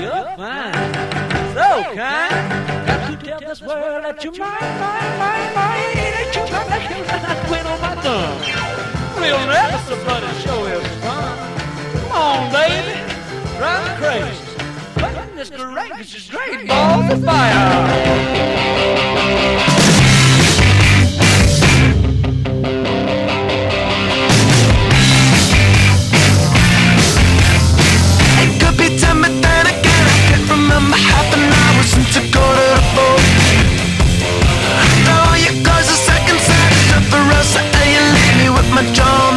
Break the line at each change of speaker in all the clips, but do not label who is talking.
You're fine. So kind. Got to tell this world that you're mine, mine, mine, mine. Ain't you got to kill me? I quit on my thumb. Real nervous, but it show is fun. Come on, baby. Drive me crazy.
But Mr. great, is great. Balls of
fire.
John.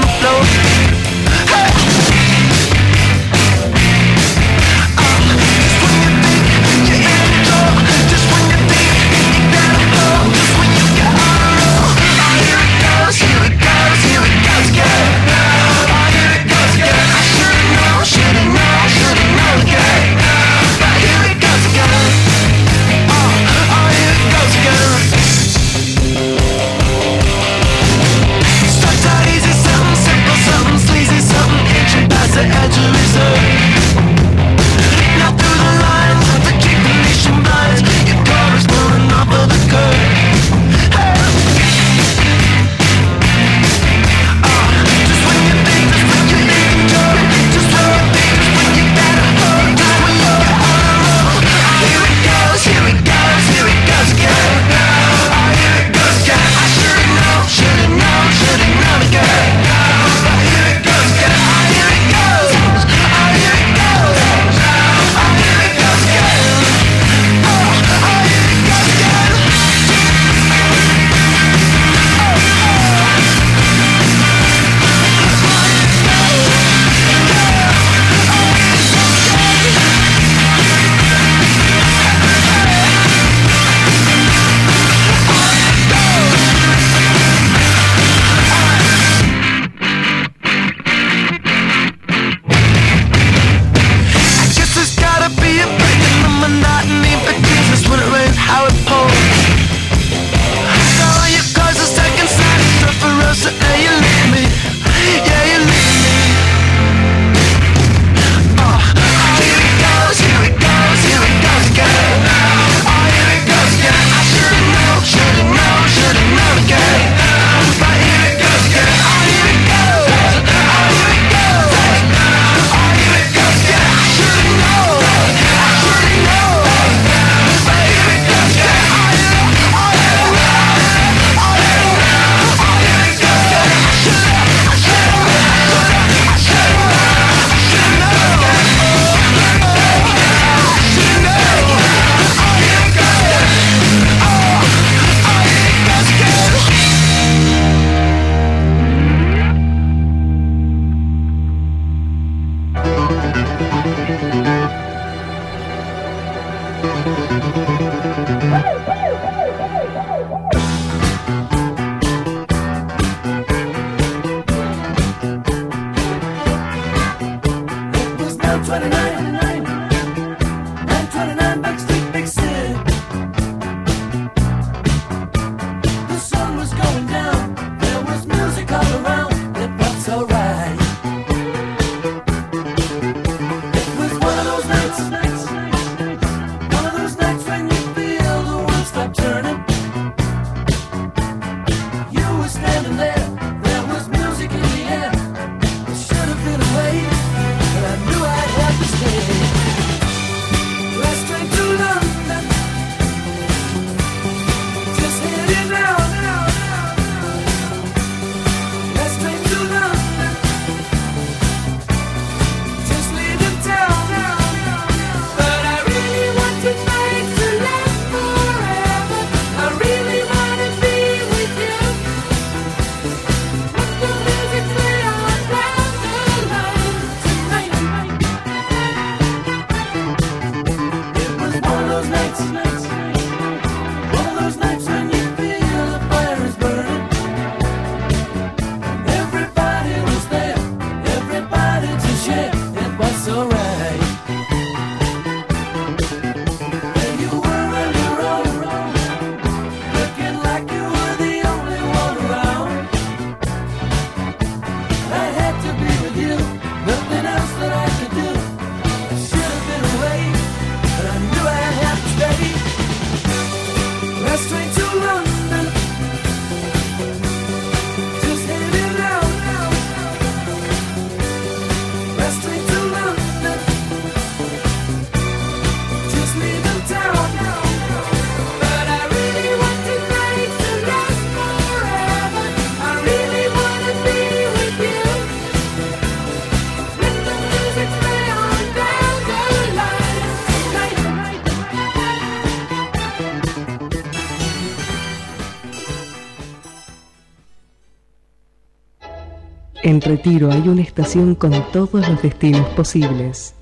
Retiro hay una estación con todos los destinos posibles.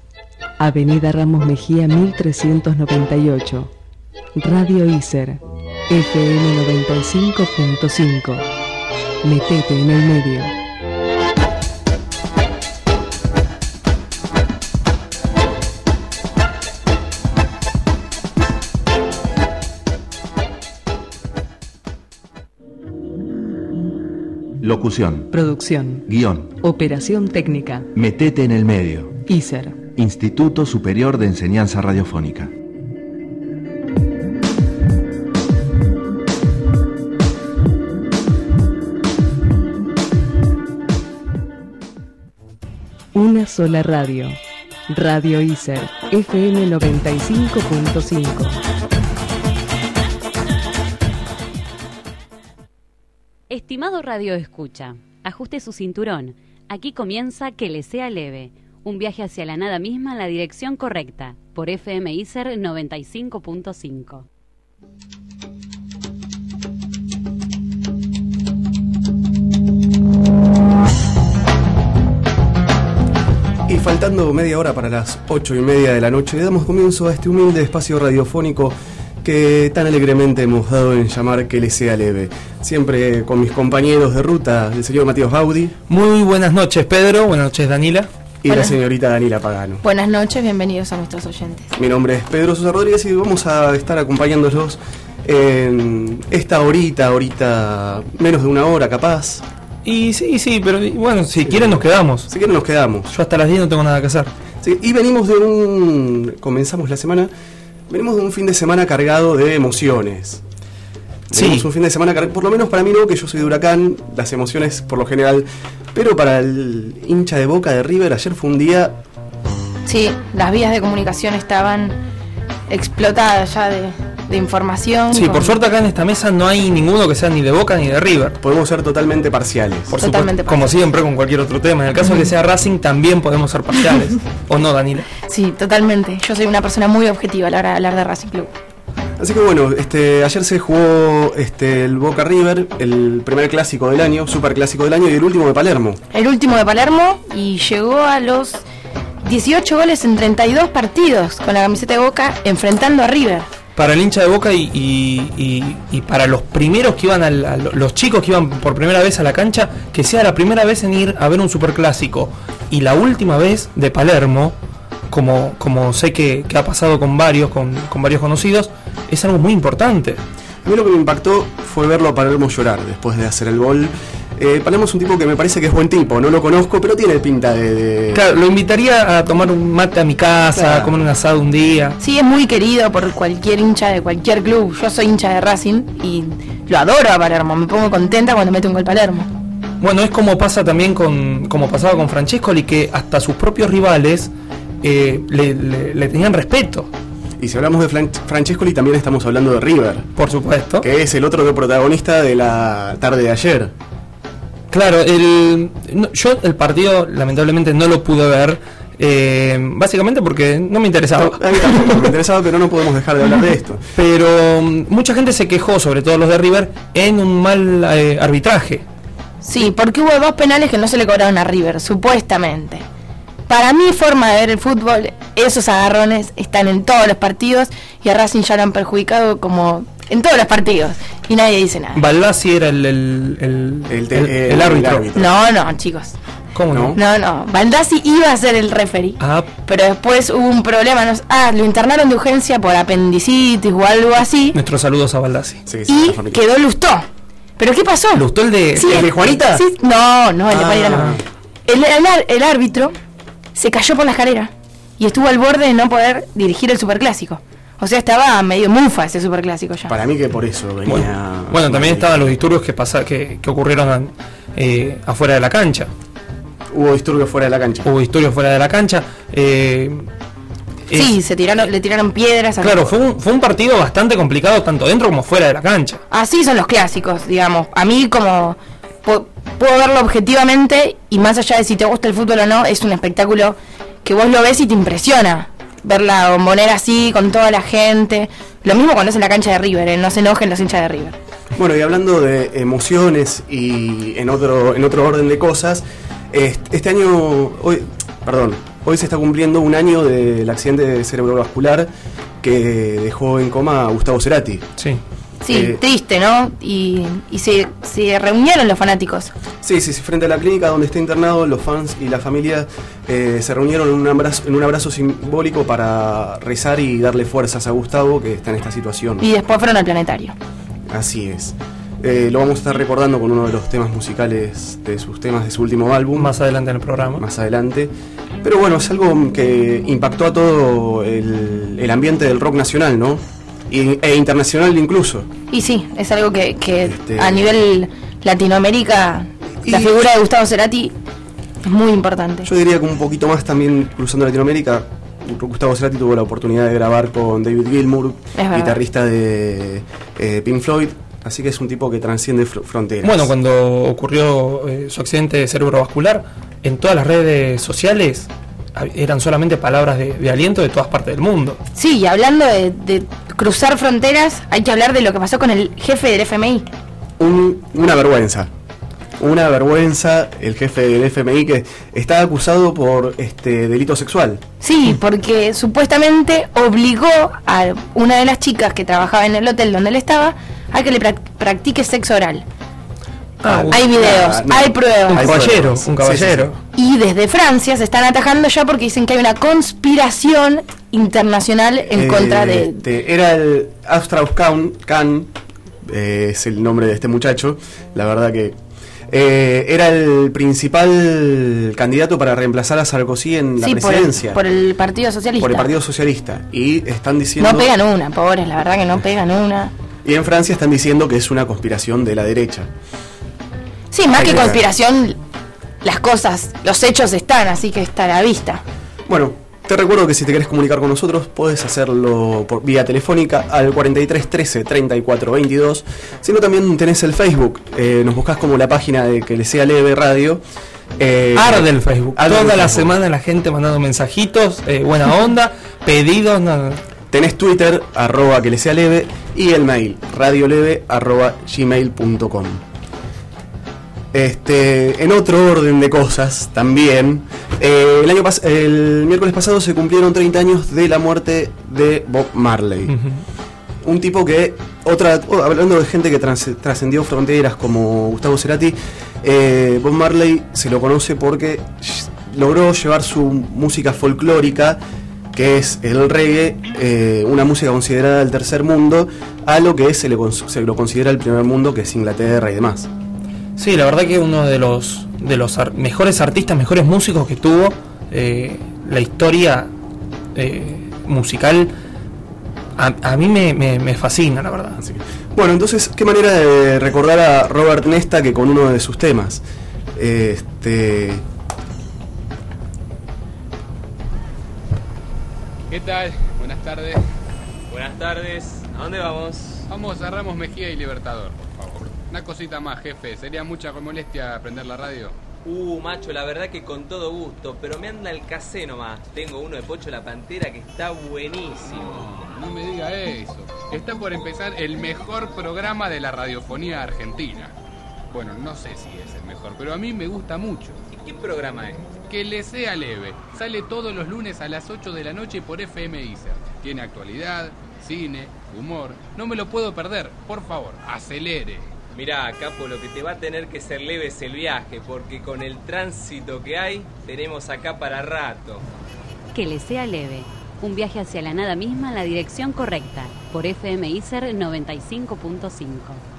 Avenida Ramos Mejía 1398. Radio ICER. FM 95.5. Metete en el medio.
Locución.
Producción.
Guión.
Operación técnica.
Metete en el medio.
ICER.
Instituto Superior de Enseñanza Radiofónica.
Una sola radio. Radio ICER. FM 95.5.
Estimado Radio Escucha, ajuste su cinturón. Aquí comienza Que le sea leve. Un viaje hacia la nada misma en la dirección correcta. Por FM ICER 95.5.
Y faltando media hora para las ocho y media de la noche, le damos comienzo a este humilde espacio radiofónico que tan alegremente hemos dado en llamar que le sea leve. Siempre con mis compañeros de ruta, el señor Matías Baudi
Muy buenas noches, Pedro. Buenas noches, Danila.
y la señorita Danila Pagano.
Buenas noches, bienvenidos a nuestros oyentes.
Mi nombre es Pedro Sosa Rodríguez y vamos a estar acompañándolos en esta horita, ahorita menos de una hora capaz.
Y sí, sí, pero bueno, si quieren nos quedamos.
Así que nos quedamos.
Yo hasta las 10 no tengo nada que hacer.
Sí, y venimos de un. Comenzamos la semana. Venimos de un fin de semana cargado de emociones.
Sí.
Venimos un fin de semana cargado. Por lo menos para mí no, que yo soy de huracán, las emociones por lo general. Pero para el hincha de boca de River, ayer fue un día.
Sí, las vías de comunicación estaban explotadas ya de, de información.
Sí,
con-
por suerte acá en esta mesa no hay ninguno que sea ni de Boca ni de River.
Podemos ser totalmente parciales.
Por
Totalmente
supuesto, como siempre con cualquier otro tema. En el caso de que sea Racing también podemos ser parciales. ¿O no, Danila?
Sí, totalmente. Yo soy una persona muy objetiva a la hora de hablar de Racing Club.
Así que bueno, este, ayer se jugó este, el Boca River, el primer clásico del año, super clásico del año y el último de Palermo.
El último de Palermo y llegó a los 18 goles en 32 partidos con la camiseta de Boca enfrentando a River.
Para el hincha de Boca y, y- y- para los primeros que iban, al- a lo- los chicos que iban por primera vez a la cancha, que sea la primera vez en ir a ver un superclásico y la última vez de Palermo, como, como sé que, que ha pasado con varios, con, con varios conocidos, es algo muy importante.
A mí lo que me impactó fue verlo a Palermo llorar después de hacer el gol. Eh, Palermo es un tipo que me parece que es buen tipo, no lo conozco, pero tiene pinta de... de-
Claro, lo invitaría a tomar un mate a mi casa,
Claro.
a comer un asado un día.
Sí, es muy querido por cualquier hincha de cualquier club. Yo soy hincha de Racing y lo adoro a Palermo. Me pongo contenta cuando mete un gol Palermo.
Bueno, es como pasa también con, como pasaba con Francescoli, que hasta sus propios rivales eh, le, le- le tenían respeto,
Y si hablamos de Fran- Francescoli, también estamos hablando de River,
por supuesto.
que es el otro protagonista de la tarde de ayer.
Claro, el, no, yo el partido lamentablemente no lo pude ver, eh, básicamente porque no me interesaba.
Tampoco me interesaba, pero no podemos dejar de hablar de esto.
Pero mm, mucha gente se quejó, sobre todo los de River, en un mal eh, arbitraje.
Sí, porque hubo dos penales que no se le cobraron a River, supuestamente. Para mi forma de ver el fútbol, esos agarrones están en todos los partidos y a Racing ya lo han perjudicado como en todos los partidos y nadie dice nada.
Baldassi era el, el, el,
El te-
el-
el-
el árbitro.
el árbitro.
No, no, chicos.
¿Cómo no?
No.
No. Baldassi iba a ser el referee.
Ah,
Pero después hubo un problema. no sé- ah, lo internaron de urgencia por apendicitis o algo así.
nuestros saludos a Baldassi.
Sí, sí,
Y quedó Lustó. ¿Pero qué pasó?
¿Le gustó el de,
Sí,
el de Juanita?
sí, no, no, el de
Ah.
Juanita no. El, el ar- el árbitro se cayó por la escalera y estuvo al borde de no poder dirigir el superclásico. O sea, estaba medio mufa ese superclásico ya.
Para mí que por eso venía...
Bueno, bueno, también estaban los disturbios que, pasa, que, que ocurrieron eh, afuera de la cancha.
Hubo disturbios fuera de la cancha.
Hubo disturbios fuera de la cancha. eh, es-
Sí, se tiraron, le tiraron piedras. a-
Claro, fue un, fue un partido bastante complicado tanto dentro como fuera de la cancha.
Así son los clásicos, digamos. A mí como pu- puedo verlo objetivamente y más allá de si te gusta el fútbol o no, es un espectáculo que vos lo ves y te impresiona. Ver la bombonera así, con toda la gente. Lo mismo cuando es en la cancha de River, ¿eh? no se enojen los hinchas de River.
Bueno, y hablando de emociones y en otro, en otro orden de cosas, Este, año, hoy, perdón, hoy se está cumpliendo un año del accidente cerebrovascular que dejó en coma a Gustavo Cerati.
Sí.
Sí,
Eh,
triste, ¿no? Y, y se, se reunieron los fanáticos.
Sí, sí, sí, frente a la clínica donde está internado, los fans y la familia eh, se reunieron en un, abrazo, en un abrazo simbólico para rezar y darle fuerzas a Gustavo que está en esta situación.
Y después fueron al planetario.
Así es. Eh, lo vamos a estar recordando con uno de los temas musicales de sus temas de su último álbum.
Más adelante en el programa.
Más adelante. Pero bueno, es algo que impactó a todo el, el ambiente del rock nacional, ¿no? Y- e internacional incluso.
Y sí, es algo que, que
Este-
a nivel Latinoamérica, la figura de Gustavo Cerati es muy importante.
Yo diría que un poquito más también cruzando Latinoamérica. Gustavo Cerati tuvo la oportunidad de grabar con David Gilmour, guitarrista de eh, Pink Floyd. Así que es un tipo que transciende fr- fronteras.
Bueno, cuando ocurrió eh, su accidente cerebrovascular, en todas las redes sociales eran solamente palabras de, de aliento de todas partes del mundo.
Sí, y hablando de, de cruzar fronteras, hay que hablar de lo que pasó con el jefe del FMI.
Un- una vergüenza. Una vergüenza el jefe del FMI que está acusado por este delito sexual.
Sí, porque supuestamente obligó a una de las chicas que trabajaba en el hotel donde él estaba a que le prac- practique sexo oral.
Ah,
hay videos,
ah, no.
hay pruebas.
Un
Hay
caballero, un caballero.
Y desde Francia se están atajando ya porque dicen que hay una conspiración internacional en
Eh,
contra de...
este, era el Strauss Kahn, Kahn, eh, es el nombre de este muchacho. La verdad que eh, era el principal candidato para reemplazar a Sarkozy en la
Sí, por el,
presidencia.
por el Partido Socialista.
por el Partido Socialista. Y están diciendo.
No pegan una, pobres, la verdad que no pegan una.
Y en Francia están diciendo que es una conspiración de la derecha.
Sí, más que
que-
conspiración, las cosas, los hechos están, así que está a la vista.
Bueno, te recuerdo que si te querés comunicar con nosotros, puedes hacerlo por vía telefónica al 43 13 34 22. Si no, también tenés el Facebook. eh, nos buscás como la página de que le sea leve radio. Eh,
Arde el Facebook.
arde el
Toda la
Facebook.
semana la gente mandando mensajitos, eh, buena onda, pedidos. no-
Tenés Twitter, arroba que le sea leve, y el mail, radioleve arroba gmail.com. Este, en otro orden de cosas, también, eh, el, año pas- el miércoles pasado se cumplieron 30 años de la muerte de Bob Marley. Un tipo que, otra, oh, hablando de gente que trascendió fronteras como Gustavo Cerati, eh, Bob Marley se lo conoce porque logró llevar su música folclórica, que es el reggae, eh, una música considerada del tercer mundo, a lo que se, le se lo considera el primer mundo, que es Inglaterra y demás.
Sí, la verdad que uno de los de los ar- mejores artistas, mejores músicos que tuvo eh, la historia eh, musical, a, a mí me, me- me fascina, la verdad.
Así que- bueno, entonces, ¿qué manera de recordar a Robert Nesta que con uno de sus temas? Este,
¿Qué tal? Buenas tardes.
Buenas tardes. ¿A dónde vamos?
Vamos a Ramos Mejía y Libertador. Una cosita más, jefe. ¿Sería mucha molestia prender la radio?
Uh, macho, la verdad que con todo gusto, pero me anda el casé nomás. Tengo uno de Pocho la Pantera que está buenísimo.
No, no me diga eso. Está por empezar el mejor programa de la radiofonía argentina. Bueno, no sé si es el mejor, pero a mí me gusta mucho.
¿Y qué programa es?
Que le sea leve. Sale todos los lunes a las 8 de la noche por FM ISER. Tiene actualidad, cine, humor. No me lo puedo perder. Por favor, acelere.
Mirá, Capo, lo que te va a tener que ser leve es el viaje, porque con el tránsito que hay, tenemos acá para rato.
Que le sea leve. Un viaje hacia la nada misma en la dirección correcta. Por FM ICER 95.5.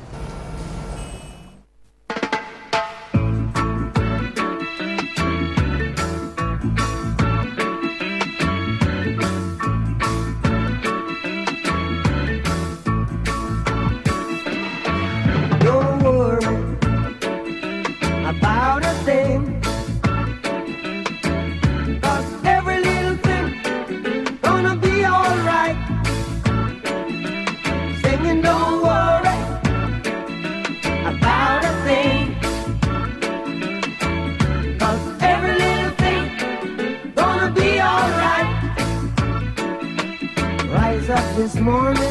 morning.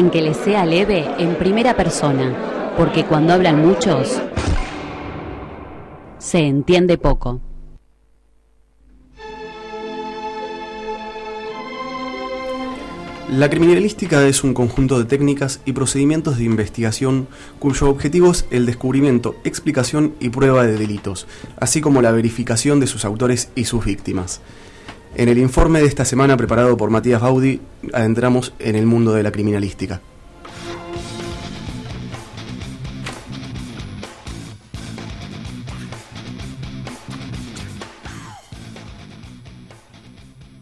En que les sea leve, en primera persona, porque cuando hablan muchos, se entiende poco.
La criminalística es un conjunto de técnicas y procedimientos de investigación cuyo objetivo es el descubrimiento, explicación y prueba de delitos, así como la verificación de sus autores y sus víctimas. En el informe de esta semana preparado por Matías Baudi, adentramos en el mundo de la criminalística.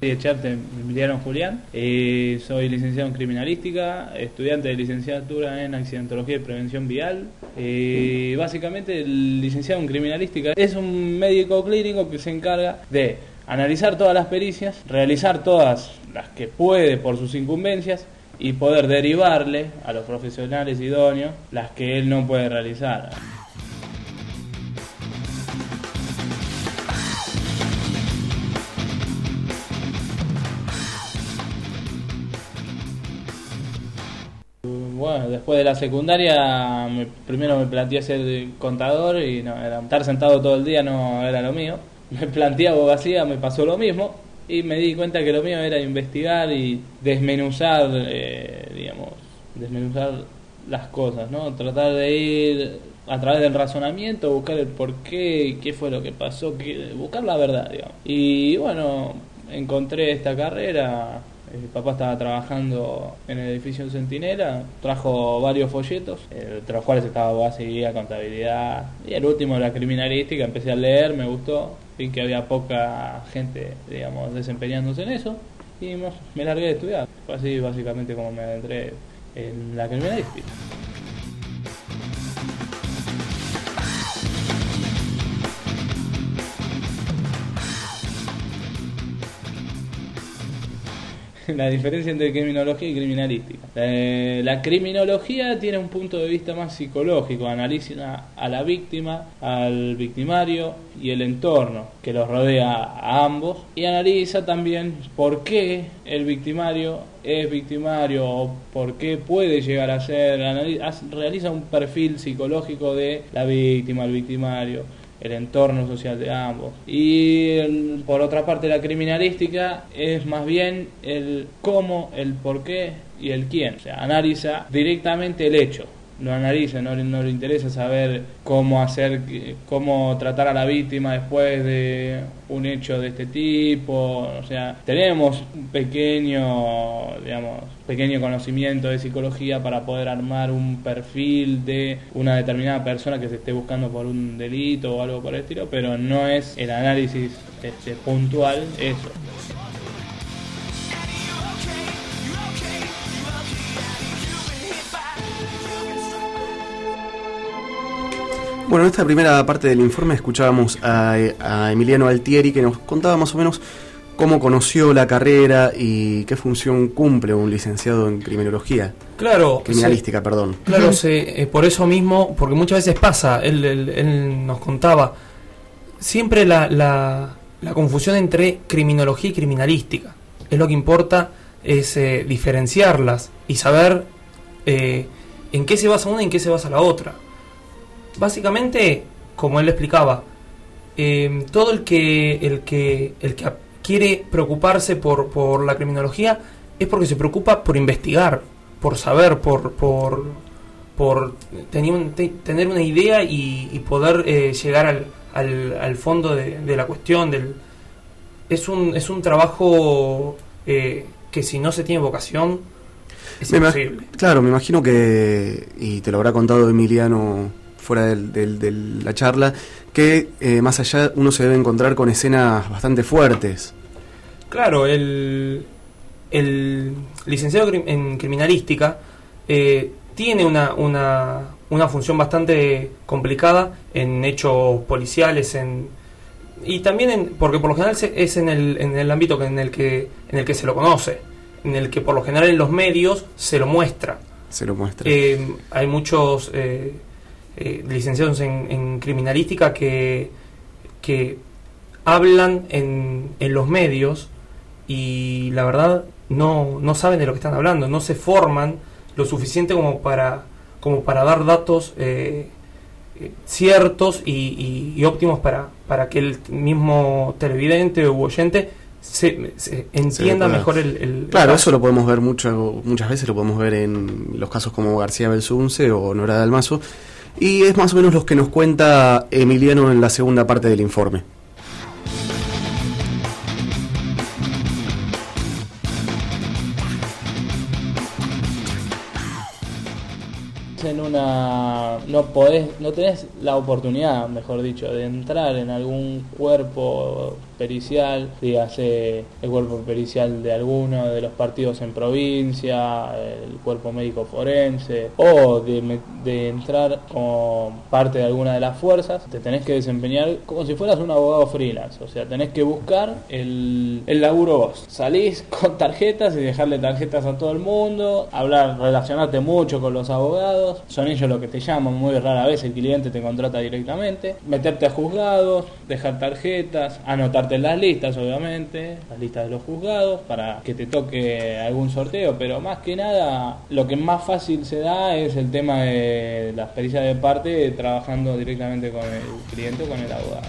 Soy de Charte, Emiliano Julián, Eh, soy licenciado en criminalística, estudiante de licenciatura en accidentología y prevención vial. Eh, básicamente el licenciado en criminalística es un médico clínico que se encarga de analizar todas las pericias, realizar todas las que puede por sus incumbencias y poder derivarle a los profesionales idóneos las que él no puede realizar. Bueno, después de la secundaria, me- primero me planteé ser contador y no, era, estar sentado todo el día no era lo mío. Me planteé abogacía, me pasó lo mismo y me di cuenta que lo mío era investigar y desmenuzar, eh, digamos, desmenuzar las cosas, ¿no? Tratar de ir a través del razonamiento, buscar el por qué, qué fue lo que pasó, buscar la verdad, digamos. Y bueno, encontré esta carrera. Mi papá estaba trabajando en el edificio Centinela, trajo varios folletos, eh, entre los cuales estaba abogacía, contabilidad y el último la criminalística. Empecé a leer, me gustó, vi que había poca gente, digamos, desempeñándose en eso y me, largué de estudiar. Fue así básicamente como me adentré en la criminalística. La diferencia entre criminología y criminalística. Eh, la criminología tiene un punto de vista más psicológico, analiza a la víctima, al victimario y el entorno que los rodea a ambos y analiza también por qué el victimario es victimario o por qué puede llegar a ser, realiza un perfil psicológico de la víctima, el victimario el entorno social de ambos. Y por otra parte la criminalística es más bien el cómo, el por qué y el quién. O sea, analiza directamente el hecho. Lo analiza, no, no le interesa saber cómo hacer, cómo tratar a la víctima después de un hecho de este tipo. O sea, tenemos un pequeño, digamos, pequeño conocimiento de psicología para poder armar un perfil de una determinada persona que se esté buscando por un delito o algo por el estilo, pero no es el análisis este, puntual eso.
Bueno, en esta primera parte del informe escuchábamos a, a Emiliano Altieri que nos contaba más o menos cómo conoció la carrera y qué función cumple un licenciado en criminología.
Claro,
Criminalística, perdón.
Claro, se- eh, por eso mismo, porque muchas veces pasa, él, él- él nos contaba, siempre la, la- la confusión entre criminología y criminalística. Es lo que importa, es eh, diferenciarlas y saber eh, en qué se basa una y en qué se basa la otra. Básicamente, como él lo explicaba, eh, todo el que, el que, el que quiere preocuparse por, por la criminología es porque se preocupa por investigar, por saber, por, por, por tener, un- te- tener una idea y, y poder eh, llegar al, al, al fondo de, de la cuestión. Del, es, un, es un trabajo eh, que si no se tiene vocación es
Me
imposible.
Claro, me imagino que, y te lo habrá contado Emiliano fuera del- del- de la charla, que eh, más allá uno se debe encontrar con escenas bastante fuertes.
Claro, el, el licenciado en criminalística eh, tiene una, una, una función bastante complicada en hechos policiales, en y también en- porque por lo general es en el, en el ámbito en el que en el que se lo conoce, en el que por lo general en los medios se lo muestra.
Se lo muestra.
Eh, hay muchos eh, eh, licenciados en, en criminalística que, que hablan en, en los medios y la verdad no, no saben de lo que están hablando, no se forman lo suficiente como para, como para dar datos eh, ciertos y, y- y óptimos para, para que el mismo televidente u oyente se, se entienda mejor el, el-
Claro,
el
eso lo podemos ver mucho, muchas veces, lo podemos ver en los casos como García Belsunce o Nora Dalmazo. Y es más o menos lo que nos cuenta Emiliano en la segunda parte del informe.
en una no podés no tenés la oportunidad mejor dicho de entrar en algún cuerpo pericial dígase el cuerpo pericial de alguno de los partidos en provincia el cuerpo médico forense o de, entrar como parte de alguna de las fuerzas te tenés que desempeñar como si fueras un abogado freelance o sea tenés que buscar el, el laburo vos. Salís con tarjetas y dejarle tarjetas a todo el mundo hablar relacionarte mucho con los abogados son ellos los que te llaman muy rara vez el cliente te contrata directamente. Meterte a juzgados dejar tarjetas anotarte en las listas obviamente las listas de los juzgados para que te toque algún sorteo. Pero más que nada lo que más fácil se da es el tema de las pericias de parte trabajando directamente con el cliente o con el abogado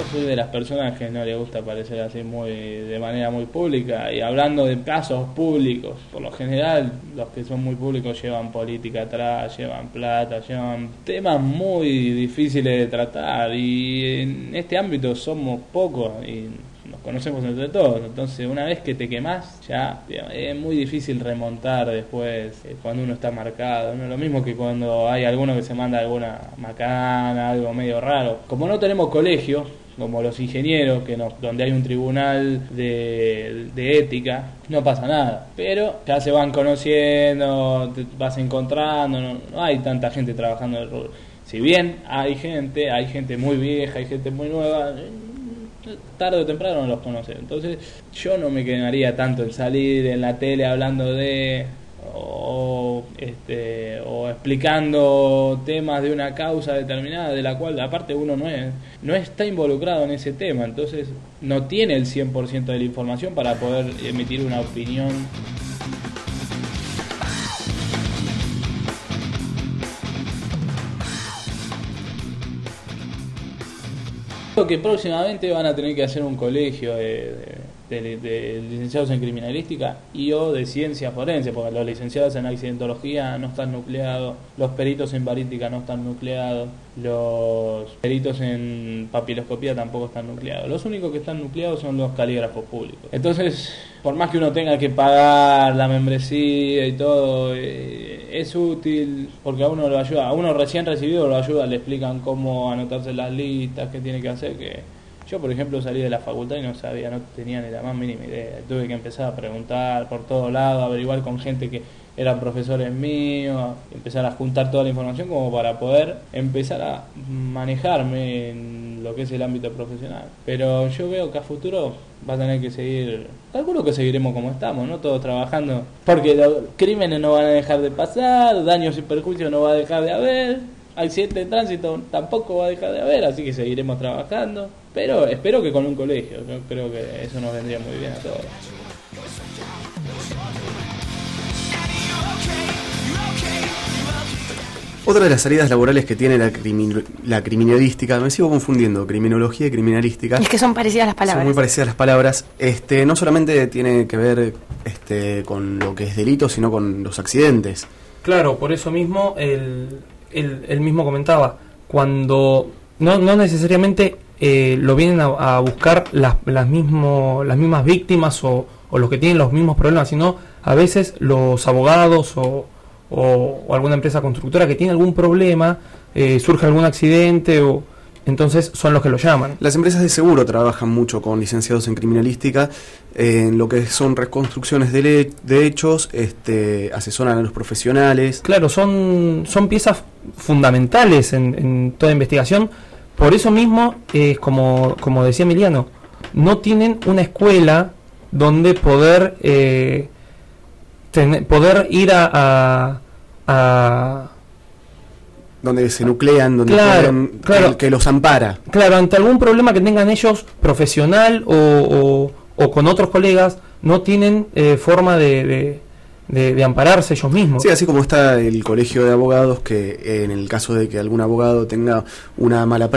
Yo soy de las personas que no le gusta aparecer así muy de manera muy pública y hablando de casos públicos, por lo general los que son muy públicos llevan política atrás, llevan plata, llevan temas muy difíciles de tratar y en este ámbito somos pocos y nos conocemos entre todos, entonces una vez que te quemás ya es muy difícil remontar después eh, cuando uno está marcado, no es lo mismo que cuando hay alguno que se manda alguna macana, algo medio raro. Como no tenemos colegio, como los ingenieros, que nos, donde hay un tribunal de, de ética, no pasa nada. Pero ya se van conociendo, te vas encontrando, no, no hay tanta gente trabajando en el rubro. Si bien hay gente, hay gente muy vieja, hay gente muy nueva, eh, tarde o temprano los conoce. Entonces yo no me quedaría tanto en salir en la tele hablando de o este o explicando temas de una causa determinada de la cual aparte uno no es no está involucrado en ese tema entonces no tiene el 100% de la información para poder emitir una opinión. Creo que próximamente van a tener que hacer un colegio de, de- de- de licenciados en criminalística y o de ciencia forense, porque los licenciados en accidentología no están nucleados, los peritos en barística no están nucleados, los peritos en papiloscopía tampoco están nucleados. Los únicos que están nucleados son los calígrafos públicos. Entonces, por más que uno tenga que pagar la membresía y todo, eh, es útil porque a uno lo ayuda, a uno recién recibido lo ayuda, le explican cómo anotarse las listas, qué tiene que hacer, que yo por ejemplo salí de la facultad y no sabía, no tenía ni la más mínima idea, tuve que empezar a preguntar por todos lados, averiguar con gente que eran profesores míos, empezar a juntar toda la información como para poder empezar a manejarme en lo que es el ámbito profesional. Pero yo veo que a futuro va a tener que seguir, calculo que seguiremos como estamos, ¿no? Todos trabajando, porque los crímenes no van a dejar de pasar, daños y perjuicios no va a dejar de haber, accidente de tránsito tampoco va a dejar de haber, así que seguiremos trabajando. Pero espero que con un colegio, yo creo que eso nos vendría muy bien a todos.
Otra de las salidas laborales que tiene la, crimi- la criminalística, me sigo confundiendo, criminología y criminalística.
Es que son parecidas las
Son
palabras.
muy parecidas las palabras. Este, no solamente tiene que ver este, con lo que es delito, sino con los accidentes.
Claro, por eso mismo él, él- él mismo comentaba, cuando no, no necesariamente eh, lo vienen a, buscar las, las, mismo, las mismas víctimas o, o los que tienen los mismos problemas, sino a veces los abogados o, o- o alguna empresa constructora que tiene algún problema, eh, surge algún accidente o, Entonces son los que lo llaman.
Las empresas de seguro trabajan mucho con licenciados en criminalística en lo que son reconstrucciones de, le- de hechos, este, asesoran a los profesionales.
Claro, son, son piezas fundamentales en, en toda investigación. Por eso mismo, como, como decía Emiliano, no tienen una escuela donde poder, eh, poder ir a, a- a-
donde se nuclean, donde
Claro,
pueden-
claro.
que, que los ampara.
Claro, ante algún problema que tengan ellos profesional o, o- o con otros colegas, no tienen eh, forma de, de- de- de ampararse ellos mismos.
Sí, así como está el colegio de abogados, que eh, en el caso de que algún abogado tenga una mala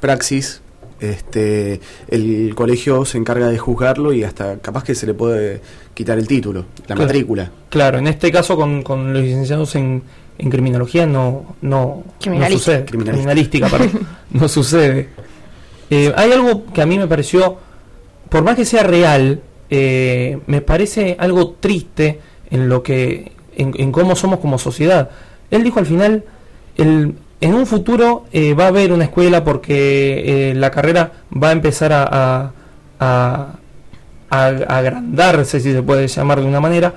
praxis, este, el colegio se encarga de juzgarlo y hasta capaz que se le puede quitar el título, la
Claro.
matrícula.
Claro, en este caso con, con los licenciados en, en criminología no, no, no sucede.
Criminalística.
Criminalística, perdón. no sucede. Eh, hay algo que a mí me pareció, por más que sea real, eh, me parece algo triste en lo que, en, en cómo somos como sociedad. Él dijo al final, el, en un futuro eh, va a haber una escuela porque eh, la carrera va a empezar a, a- a- a agrandarse, si se puede llamar de una manera,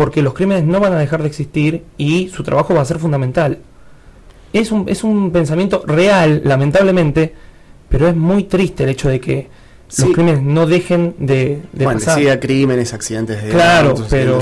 porque los crímenes no van a dejar de existir y su trabajo va a ser fundamental. Es un, es un pensamiento real, lamentablemente, pero es muy triste el hecho de que
Sí.
los crímenes no dejen de, de
bueno,
pasar.
crímenes, accidentes de
Claro,
autos,
pero-.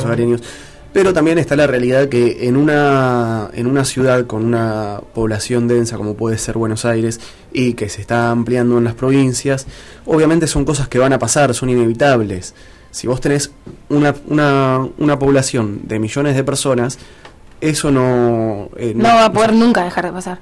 Pero también está la realidad que en una, en una ciudad con una población densa como puede ser Buenos Aires y que se está ampliando en las provincias, obviamente son cosas que van a pasar, son inevitables. Si vos tenés una, una, una población de millones de personas, eso no... eh,
No va a poder nunca dejar de pasar.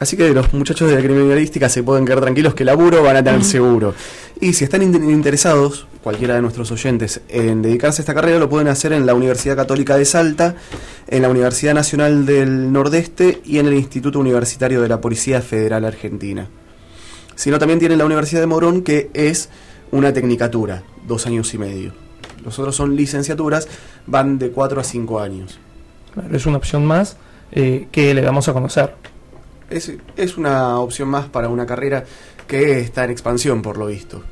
Así que los muchachos de la criminalística se pueden quedar tranquilos que laburo van a tener seguro. Y si están in- interesados, cualquiera de nuestros oyentes, en dedicarse a esta carrera, lo pueden hacer en la Universidad Católica de Salta, en la Universidad Nacional del Nordeste y en el Instituto Universitario de la Policía Federal Argentina. Sino también tienen la Universidad de Morón, que es una tecnicatura, dos años y medio. Los otros son licenciaturas, van de cuatro a cinco años.
Claro, es una opción más eh, que le damos a conocer.
Es, es una opción más para una carrera que está en expansión, por lo visto.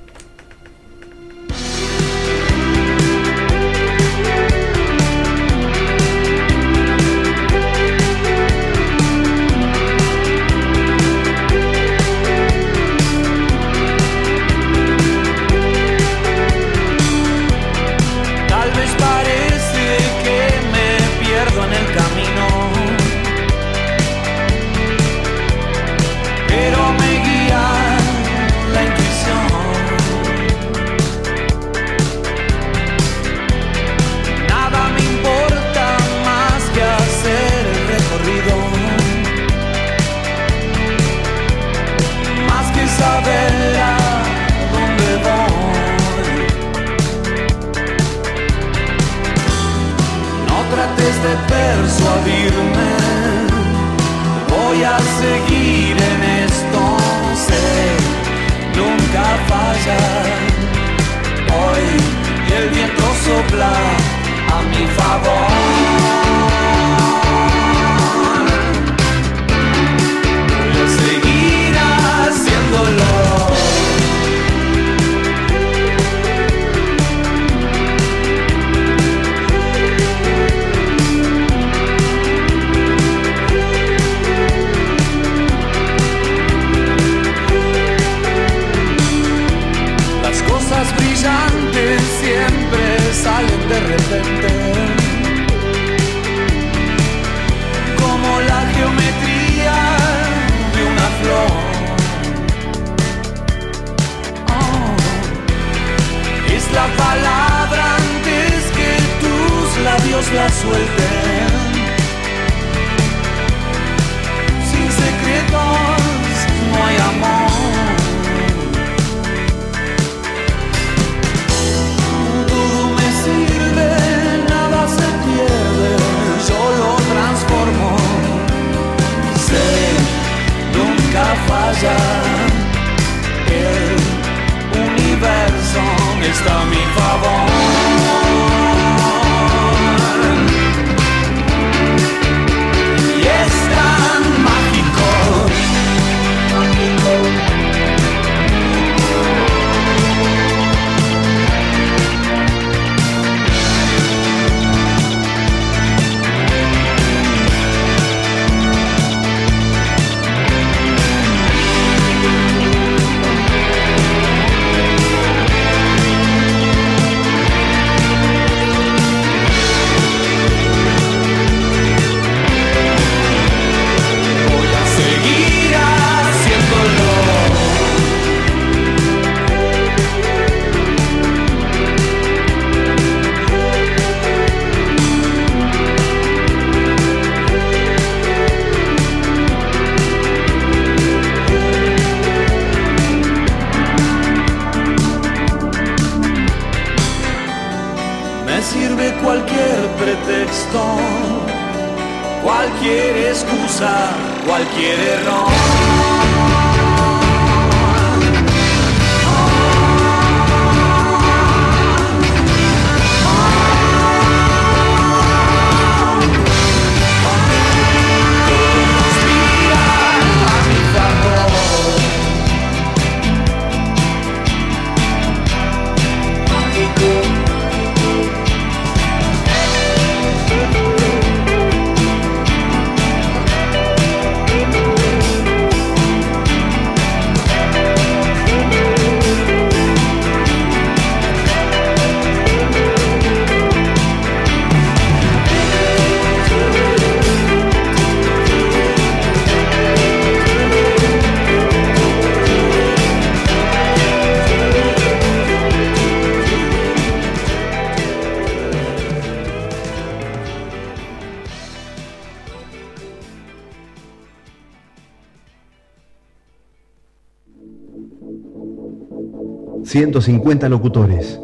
150 locutores,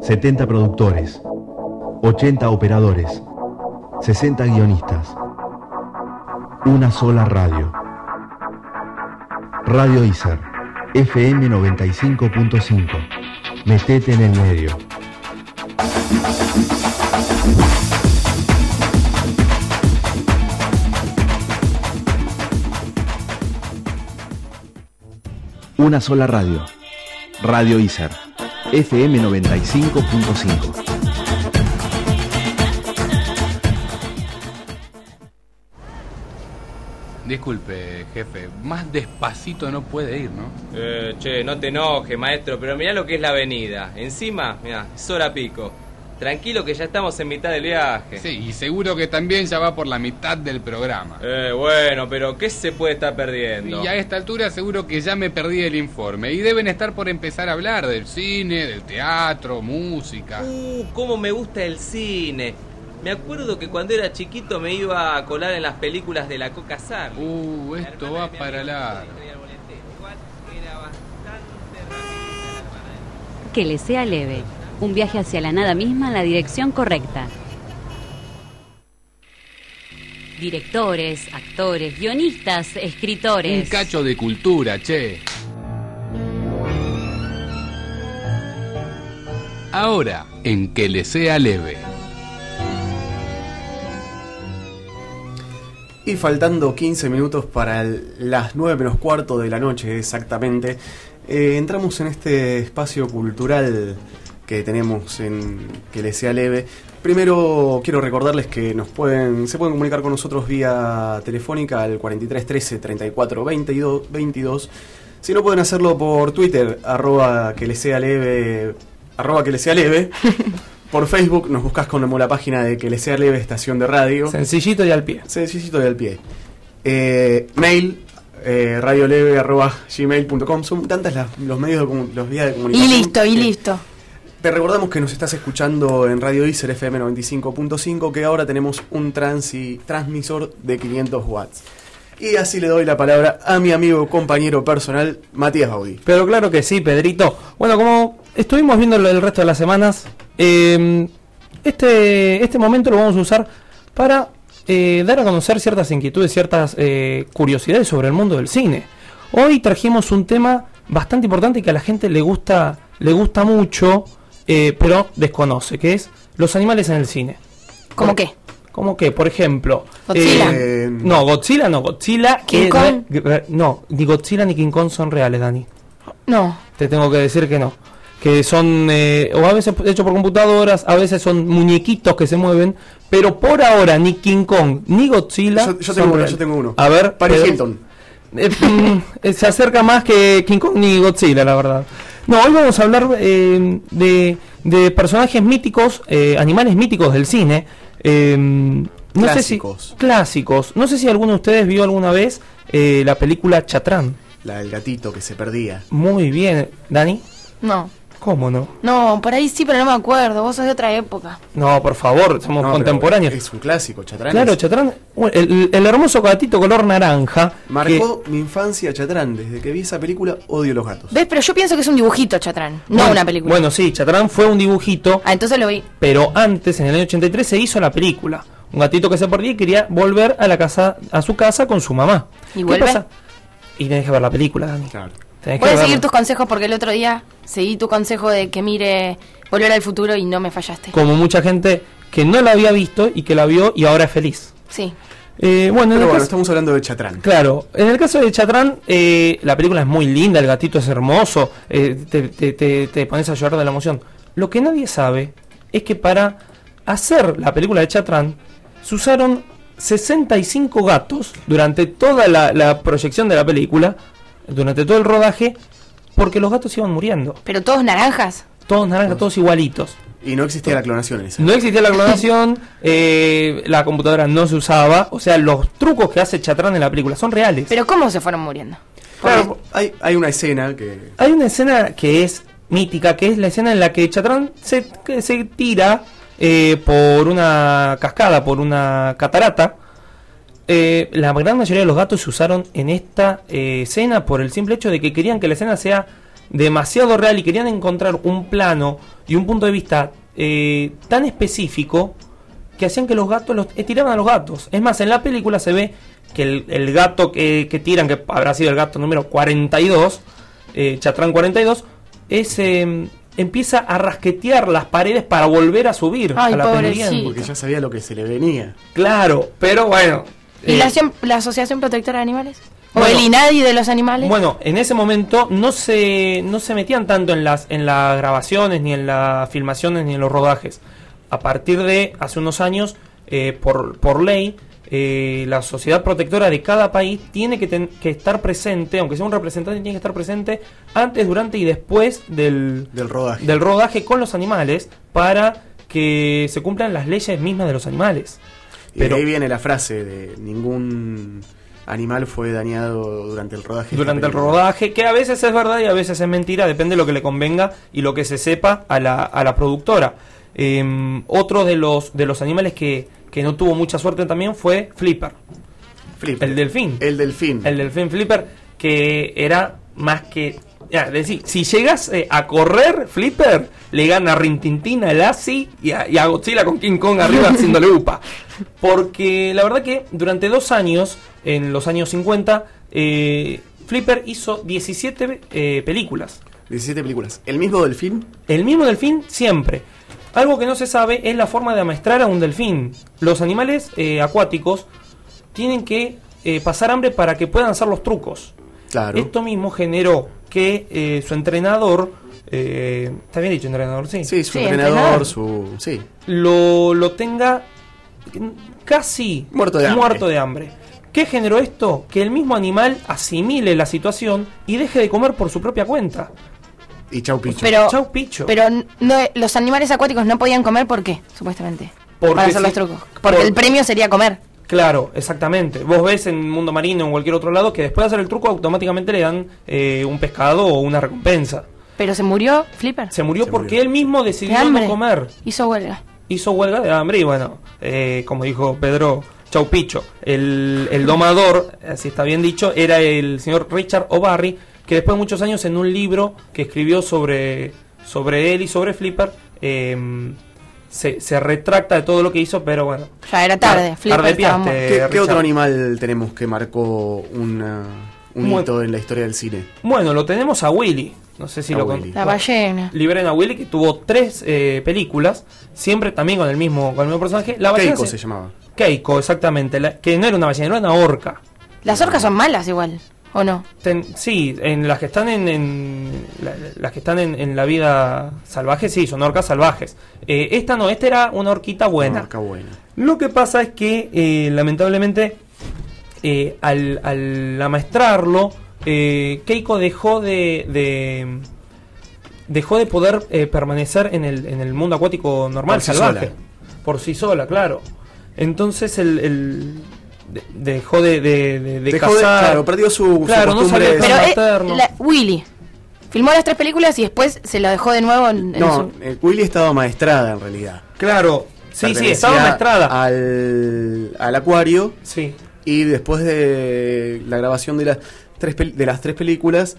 70 productores, 80 operadores, 60 guionistas. Una sola radio. Radio ISER, FM 95.5. Metete en el medio. Una sola radio. Radio ISER, FM 95.5.
Disculpe, jefe, más despacito no puede ir, ¿no?
Eh, che, no te enojes, maestro, pero mirá lo que es la avenida. Encima, mirá, es hora pico. Tranquilo que ya estamos en mitad del viaje.
Sí, y seguro que también ya va por la mitad del programa.
Eh, bueno, pero ¿qué se puede estar perdiendo?
Y a esta altura seguro que ya me perdí el informe. Y deben estar por empezar a hablar del cine, del teatro, música.
Uh, cómo me gusta el cine. Me acuerdo que cuando era chiquito me iba a colar en las películas de la Coca Sar.
Uh, esto va para largo.
Que le sea leve. Un viaje hacia la nada misma en la dirección correcta. Directores, actores, guionistas,
Un
escritores.
cacho de cultura, che. Ahora, en que le sea leve.
Y faltando 15 minutos para el- las 9 menos cuarto de la noche exactamente, eh, entramos en este espacio cultural que tenemos en que les sea leve. Primero quiero recordarles que nos pueden se pueden comunicar con nosotros vía telefónica al 43 13 34 22 22. Si no pueden hacerlo por Twitter arroba que les sea leve arroba que les sea leve. Por Facebook nos buscas como la página de que les sea leve estación de radio.
Sencillito y al pie.
Sencillito y al pie. Eh, mail, eh, radioleve arroba gmail.com. Son tantas las- los medios de los vías de
Y
comunicación.
listo, y listo.
Te recordamos que nos estás escuchando en Radio Iser FM 95.5, que ahora tenemos un transmisor de 500 watts. Y así le doy la palabra a mi amigo, compañero personal, Matías Baudí.
Pero claro que sí, Pedrito. Bueno, como estuvimos viendo el resto de las semanas, eh, este, este momento lo vamos a usar para eh, dar a conocer ciertas inquietudes, ciertas eh, curiosidades sobre el mundo del cine. Hoy trajimos un tema bastante importante que a la gente le gusta, le gusta mucho, eh, pero desconoce, que es los animales en el cine.
¿Cómo qué?
¿Cómo qué? Por ejemplo.
Godzilla.
eh, no, Godzilla no, Godzilla.
King
eh,
Kong.
re- no, ni Godzilla ni King Kong son reales, Dani.
No.
Te tengo que decir que no. Que son, eh, o a veces hechos por computadoras, a veces son muñequitos que se mueven, pero por ahora ni King Kong ni Godzilla.
Yo- yo
son
tengo uno, yo tengo uno.
A ver,
Paris. Hilton.
Eh, mm, eh, se acerca más que King Kong ni Godzilla, la verdad. No, hoy vamos a hablar eh, de, de personajes míticos, eh, animales míticos del cine. eh, no
Clásicos.
Sé si, clásicos. No sé si alguno de ustedes vio alguna vez eh, la película Chatrán.
La del gatito que se perdía.
Muy bien, Dani.
No.
¿Cómo no?
No, por ahí sí, pero no me acuerdo. Vos sos de otra época.
No, por favor, somos
No,
contemporáneos.
Es un clásico, Chatrán.
Claro, Chatrán, el, el hermoso gatito color naranja.
Marcó mi infancia Chatrán. Desde que vi esa película, odio los gatos.
¿Ves? Pero yo pienso que es un dibujito, Chatrán. No una película.
Bueno, sí, Chatrán fue un dibujito,
Ah, entonces lo vi.
pero antes, en el año 83, se hizo la película. Un gatito que se perdía y quería volver a la casa, a su casa con su mamá.
¿Y
¿Qué
vuelve?
pasa? Y tenés que ver la película, Dani.
Claro.
Verla.
seguir tus consejos porque el otro día seguí tu consejo de que mire Volver al futuro y no me fallaste.
Como mucha gente que no la había visto y que la vio y ahora es feliz.
Sí.
Eh, bueno, en
Pero bueno,
caso-
estamos hablando de Chatrán.
Claro, en el caso de Chatrán, eh, la película es muy linda, el gatito es hermoso, eh, te, te- te- te pones a llorar de la emoción. Lo que nadie sabe es que para hacer la película de Chatrán se usaron 65 gatos durante toda la, la proyección de la película, durante todo el rodaje, porque los gatos iban muriendo.
Pero todos naranjas.
Todos naranjas, todos igualitos.
Y no existía la clonación en esa.
No existía la clonación, eh, la computadora no se usaba, o sea, los trucos que hace Chatrán en la película son reales.
Pero ¿cómo se fueron muriendo?
Claro, hay, hay una escena que.
Hay una escena que es mítica, que es la escena en la que Chatrán se, que se tira eh, por una cascada, por una catarata. Eh, la gran mayoría de los gatos se usaron en esta eh, escena por el simple hecho de que querían que la escena sea demasiado real y querían encontrar un plano y un punto de vista eh, tan específico que hacían que los gatos los eh, tiraban a los gatos. Es más, en la película se ve que el, el gato que, que tiran, que habrá sido el gato número 42, eh, Chatrán 42, es, eh, empieza a rasquetear las paredes para volver a subir
Ay,
a la.
Porque ya sabía lo que se le venía.
Claro, pero bueno.
¿Y
eh,
la, la Asociación Protectora de Animales? ¿O
Bueno.
el INADI de los animales?
Bueno, en ese momento no se, no se metían tanto en las, en las grabaciones, ni en las filmaciones, ni en los rodajes. A partir de hace unos años, eh, por, por ley, eh, la sociedad protectora de cada país tiene que, ten- que estar presente, aunque sea un representante, tiene que estar presente antes, durante y después del,
Del rodaje.
del rodaje con los animales para que se cumplan las leyes mismas de los animales.
Y
Pero-
de ahí viene la frase de ningún animal fue dañado durante el rodaje.
durante el rodaje, que a veces es verdad y a veces es mentira, depende de lo que le convenga y lo que se sepa a la, a la productora. Eh, otro de los, de los animales que, que no tuvo mucha suerte también fue Flipper,
Flipper.
el delfín.
El delfín.
El delfín Flipper, que era más que... Ya, es decir, si llegas eh, a correr, Flipper le gana a Rintintín, a Lassie y a, y a Godzilla con King Kong arriba haciéndole upa. Porque la verdad que durante dos años, en los años 50, eh, Flipper hizo 17 eh, películas.
17 películas. ¿El mismo delfín?
El mismo delfín siempre. Algo que no se sabe es la forma de amaestrar a un delfín. Los animales eh, acuáticos tienen que pasar hambre para que puedan hacer los trucos.
Claro.
Esto mismo generó que eh, su entrenador, eh, está bien dicho entrenador, sí,
Sí, su
Sí,
entrenador,
entrenador.
su. Sí.
lo, lo tenga casi
Muerto de hambre.
de hambre. ¿Qué generó esto? Que el mismo animal asimile la situación y deje de comer por su propia cuenta.
Y chau picho.
Pero,
Chau, picho.
pero no, los animales acuáticos no podían comer, ¿por qué? Supuestamente.
Porque
para hacer
si-
los trucos. Porque
por-
el premio sería comer.
Claro, exactamente. Vos ves en Mundo Marino o en cualquier otro lado que después de hacer el truco automáticamente le dan eh, un pescado o una recompensa.
Pero se murió Flipper.
Se murió
Se
porque
murió.
él mismo
De
decidió no comer.
Hizo huelga.
Hizo huelga de hambre y bueno, eh, como dijo Pedro Chaupicho, el, el domador, así está bien dicho, era el señor Richard O'Barry, que después de muchos años en un libro que escribió sobre, sobre él y sobre Flipper, eh, se, se retracta de todo lo que hizo, pero bueno.
Ya era tarde.
Tar-
Flipper
tarde piaste.
¿Qué, otro animal tenemos que marcó una, un
Bueno.
hito en la historia del cine?
Bueno, lo tenemos a Willy. No sé si
A
lo
Willy.
La ballena.
Liberen a Willy, que tuvo tres eh, películas, siempre también con el mismo, con el mismo personaje. La ballena
Keiko
se-
se llamaba.
Keiko, exactamente. la- que no era una ballena, era una orca.
Las orcas son malas igual, ¿o no?
Ten- sí, en las que están en, en- la- las que están en, en la vida salvaje, sí, son orcas salvajes. Eh, esta no, esta era una horquita buena.
Orca buena.
Lo que pasa es que, eh, lamentablemente, eh, al, al amaestrarlo, eh, Keiko dejó de, de- dejó de poder eh, permanecer en el, en el mundo acuático normal,
Por sí
salvaje.
sola.
Por sí sola, claro. Entonces el, el- de- dejó de, de, de- de
Dejó de-
cazar.
claro, perdió su, su
Claro, no
costumbre
sabía
de-
Pero eh, la- Willy. filmó las tres películas y después se lo dejó de nuevo en, en
No,
su-
eh, Willy estaba maestrada en realidad.
Claro, sí, sí, estaba maestrada.
Al, al acuario.
Sí.
Y después de la grabación de las tres, de las tres películas,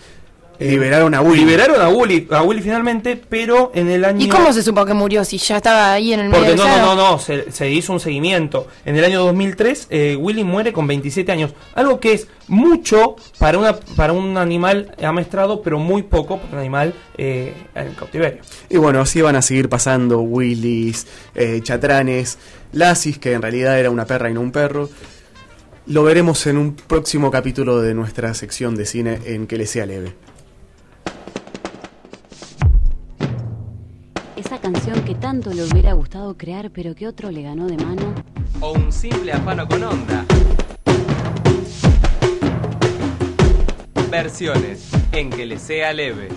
liberaron a Willy.
Liberaron a Willy, a Willy finalmente, pero en el año...
¿Y cómo se supo que murió si ya estaba ahí en el
Porque
medio
no,
del
no, no,
océano?
no, se, se hizo un seguimiento. En el año 2003, eh, Willy muere con 27 años. Algo que es mucho para, una, para un animal amaestrado, pero muy poco para un animal eh, en cautiverio.
Y bueno, así van a seguir pasando Willys, eh, Chatranes, Lassis, que en realidad era una perra y no un perro. Lo veremos en un próximo capítulo de nuestra sección de cine en que le sea leve.
Canción que tanto le hubiera gustado crear, pero que otro le ganó de mano.
O un simple afano con onda. Versiones en que le sea leve.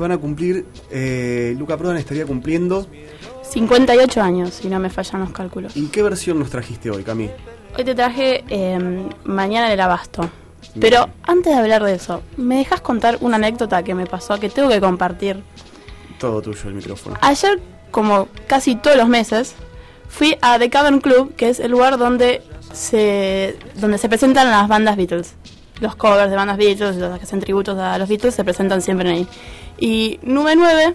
Se van a cumplir, eh, Luca Prodan estaría cumpliendo.
58 años, si no me fallan los cálculos.
¿Y qué versión nos trajiste hoy, Cami?
Hoy te traje eh, Mañana en el Abasto. Pero antes de hablar de eso, ¿me dejas contar una anécdota que me pasó que tengo que compartir?
Todo tuyo el micrófono.
Ayer, como casi todos los meses, fui a The Cavern Club, que es el lugar donde se, donde se presentan las bandas Beatles. Los covers de bandas Beatles, los que hacen tributos a los Beatles, se presentan siempre ahí. Y Nube 9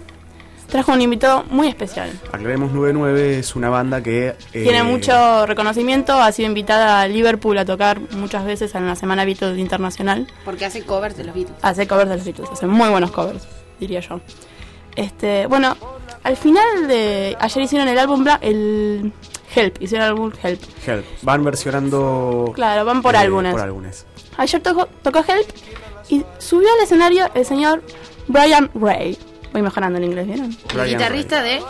trajo un invitado muy especial.
Aclaremos 99 es una banda que... eh,
Tiene mucho reconocimiento, ha sido invitada a Liverpool a tocar muchas veces en la Semana Beatles Internacional.
Porque hace covers de los Beatles.
Hace covers de los Beatles, hace muy buenos covers, diría yo. Este, bueno, al final de ayer hicieron el álbum Bla- el Help, hicieron el álbum Help.
Help. Van versionando...
Claro, van por
eh,
álbumes.
Por álbumes.
Ayer tocó, tocó Help y subió al escenario el señor Brian Ray. Voy mejorando el inglés, ¿vieron?
El guitarrista de...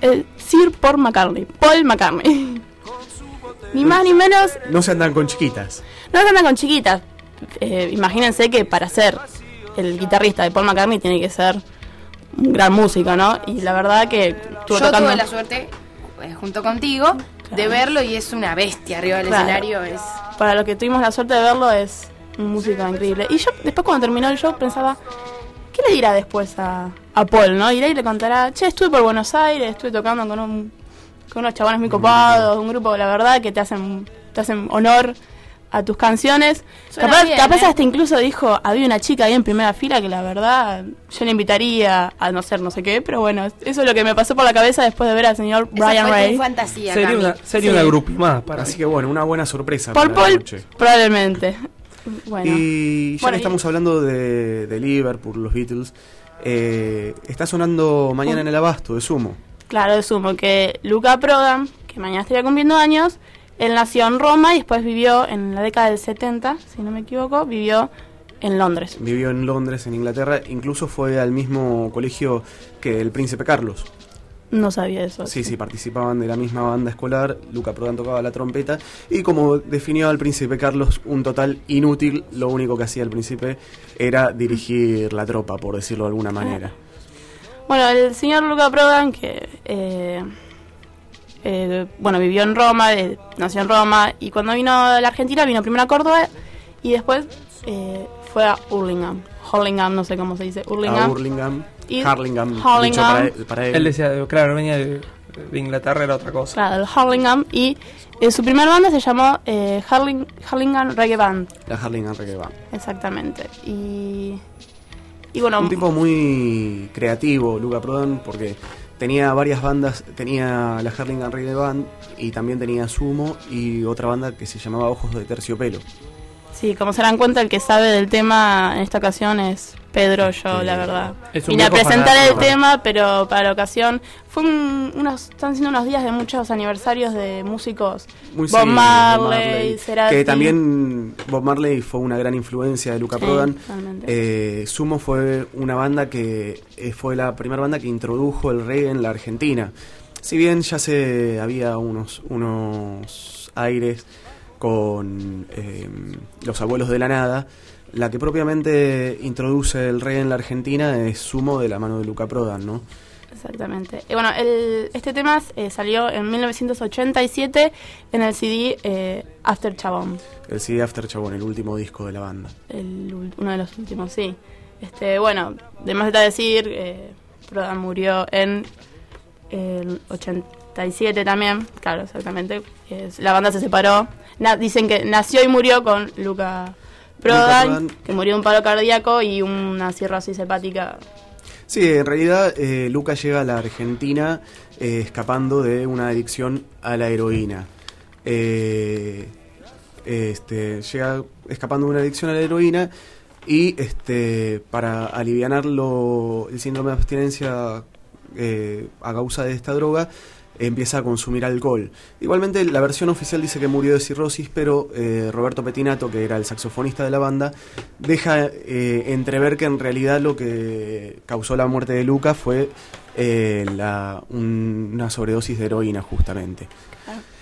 El Sir Paul McCartney, Paul McCartney. ni más ni menos
No se andan con chiquitas.
No se andan con chiquitas. Eh, imagínense que para ser el guitarrista de Paul McCartney tiene que ser un gran músico, ¿no? Y la verdad que
Yo
tocando.
tuve la suerte, eh, junto contigo, de verlo y es una bestia arriba del
Claro.
escenario. Es...
Para los que tuvimos la suerte de verlo, es un músico increíble. Y yo, después, cuando terminó el show, pensaba, ¿qué le dirá después a, a Paul, no? Irá y le contará, che, estuve por Buenos Aires, estuve tocando con, un, con unos chabones muy copados, un grupo, la verdad, que te hacen, te hacen honor a tus canciones.
Suena
Capaz,
bien,
capaz
¿eh?
hasta incluso dijo, había una chica ahí en primera fila que la verdad yo le invitaría a no ser no sé qué, pero bueno, eso es lo que me pasó por la cabeza después de ver al señor
Esa
Brian
fue
Ray.
tu fantasía,
Sería
Cami.
una, sería
Sí.
una grupi más para
Así que bueno, una buena sorpresa.
Por
para la
Paul,
noche.
probablemente. Bueno.
Y ya
Bueno,
que estamos hablando de, de Liverpool, los Beatles, eh, está sonando mañana en el Abasto de Sumo.
Claro, de sumo que Luca Prodan, que mañana estaría cumpliendo años, él nació en Roma y después vivió en la década del 70, si no me equivoco, vivió en Londres.
Vivió en Londres, en Inglaterra, incluso fue al mismo colegio que el príncipe Carlos.
No sabía eso.
Sí, sí, participaban de la misma banda escolar, Luca Prodan tocaba la trompeta y como definió al príncipe Carlos un total inútil, lo único que hacía el príncipe era dirigir la tropa, por decirlo de alguna manera.
Bueno, el señor Luca Prodan, que eh, eh, bueno, vivió en Roma, eh, nació en Roma, y cuando vino a la Argentina vino primero a Córdoba y después eh, fue a Hurlingham. Hurlingham, no sé cómo se dice. Hurlingham.
A Hurlingham,
Y- Hurlingham.
dicho para él. para él.
Él decía, claro, venía de, de Inglaterra, era otra cosa.
Claro, el Hurlingham. Y eh, su primera banda se llamó eh, Hurling- Hurlingham Reggae Band.
La Harlingham Reggae Band.
Exactamente. Y, y bueno,
Un tipo muy creativo, Luca Prodan, porque tenía varias bandas, tenía la Harlingham Reggae Band y también tenía Sumo y otra banda que se llamaba Ojos de Terciopelo.
Sí, como se dan cuenta, el que sabe del tema en esta ocasión es Pedro, yo, la verdad. Vine a presentar el tema, pero para la ocasión fue un- unos, están siendo unos días de muchos aniversarios de músicos.
Muy
Bob
sí,
Marley, Cerati.
Que también Bob Marley fue una gran influencia de Luca
Sí,
Prodan. Eh, Sumo fue una banda que eh, fue la primera banda que introdujo el reggae en la Argentina. Si bien ya se había unos, unos aires con eh, Los Abuelos de la Nada, la que propiamente introduce el reggae en la Argentina es Sumo de la mano de Luca Prodan, ¿no?
Exactamente. Y bueno, el- este tema eh, salió en 1987 en el CD eh, After Chabón.
El CD After Chabón, el último disco de la banda.
El uno de los últimos, sí. Este, bueno, de más está decir, eh, Prodan murió en el 87 también, claro, exactamente. La banda se separó. Na- dicen que nació y murió con Luca Prodan,
Prodan.
que murió de un paro cardíaco y una cirrosis hepática.
Sí, en realidad eh, Luca llega a la Argentina eh, escapando de una adicción a la heroína. Eh, este, llega escapando de una adicción a la heroína y este, para alivianarlo el síndrome de abstinencia eh, a causa de esta droga empieza a consumir alcohol. Igualmente la versión oficial dice que murió de cirrosis, pero eh, Roberto Petinato, que era el saxofonista de la banda, deja eh, entrever que en realidad lo que causó la muerte de Luca fue eh, la- un- una sobredosis de heroína justamente.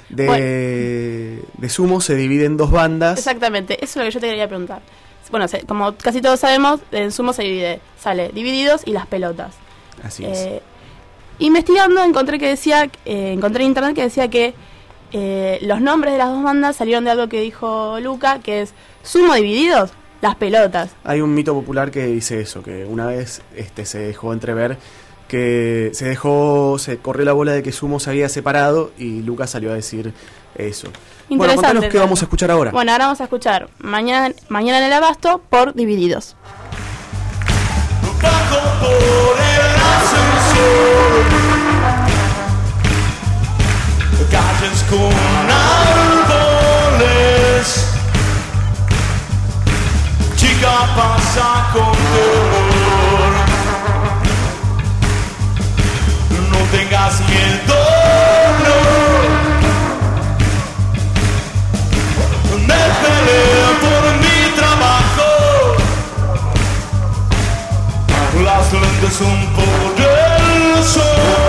De, de Sumo se divide en dos bandas.
Exactamente, eso es lo que yo te quería preguntar. Bueno, como casi todos sabemos, en sumo se divide, sale Divididos y Las Pelotas.
Así es.
Investigando encontré que decía, eh, encontré en internet que decía que eh, los nombres de las dos bandas salieron de algo que dijo Luca, que es Sumo Divididos, Las Pelotas.
Hay un mito popular que dice eso, que una vez este, se dejó entrever que se dejó, se corrió la bola de que Sumo se había separado y Lucas salió a decir eso. Bueno, contanos qué vamos a escuchar ahora.
Bueno, ahora vamos a escuchar Mañana, mañana en el Abasto por Divididos.
Calles con árboles. Chica pasa con terror No tengas miedo, no. Me por mi trabajo. Las lentes son por el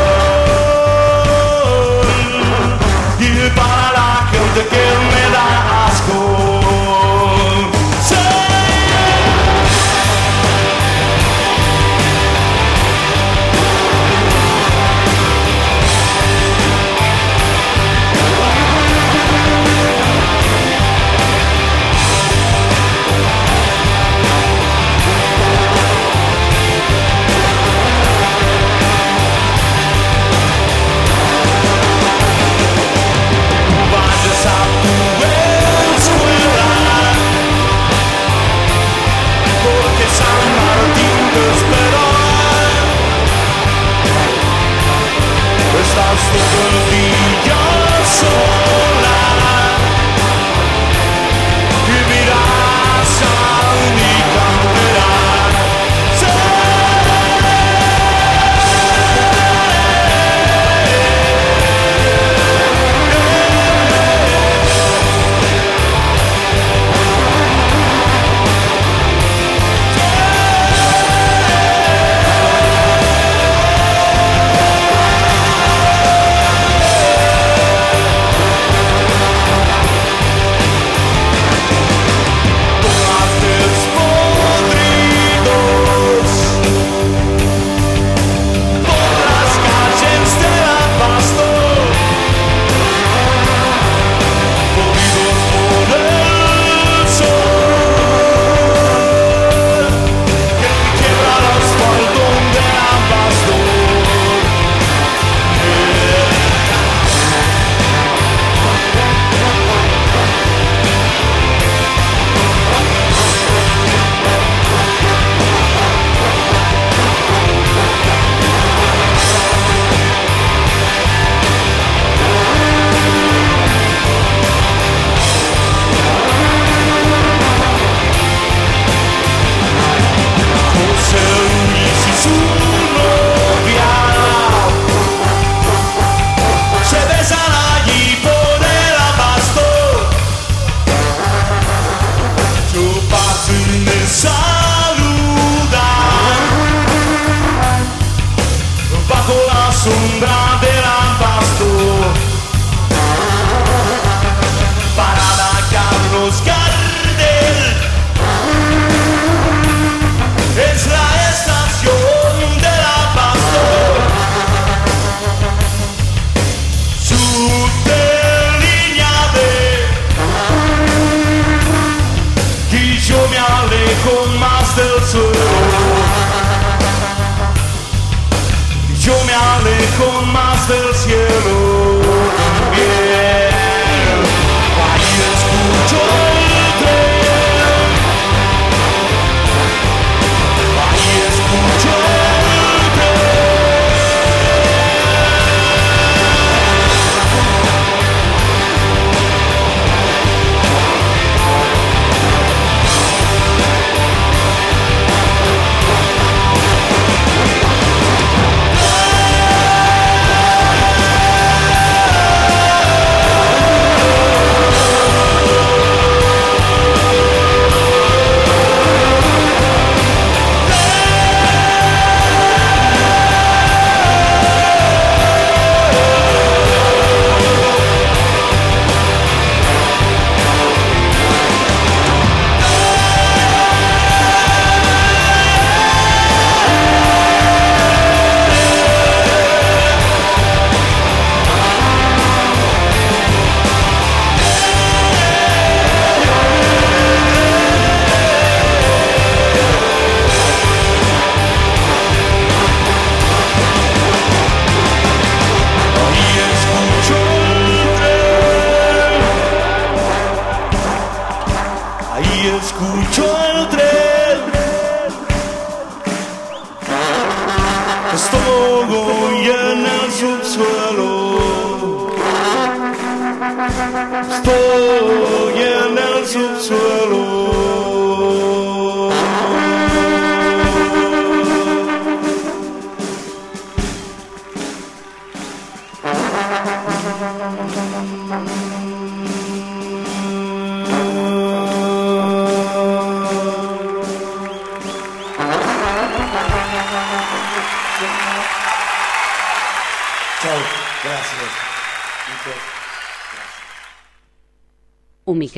Maravilloso.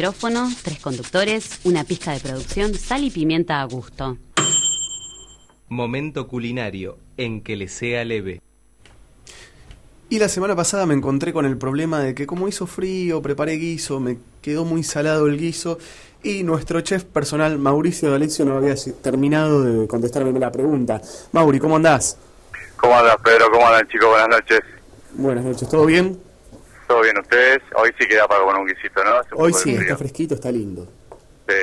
Micrófono, tres conductores, una pista de producción, sal y pimienta a gusto.
Momento culinario en que le sea leve.
Y la semana pasada me encontré con el problema de que como hizo frío, preparé guiso, me quedó muy salado el guiso y nuestro chef personal, Mauricio D'Alessio, no había terminado de contestarme la pregunta. Mauri, ¿cómo andás?
¿Cómo andas, Pedro? ¿Cómo andan, chicos? Buenas noches.
Buenas noches, ¿todo bien?
Hoy sí queda para comer un guisito, ¿no? Hace un
Hoy sí, está fresquito, está lindo.
Sí.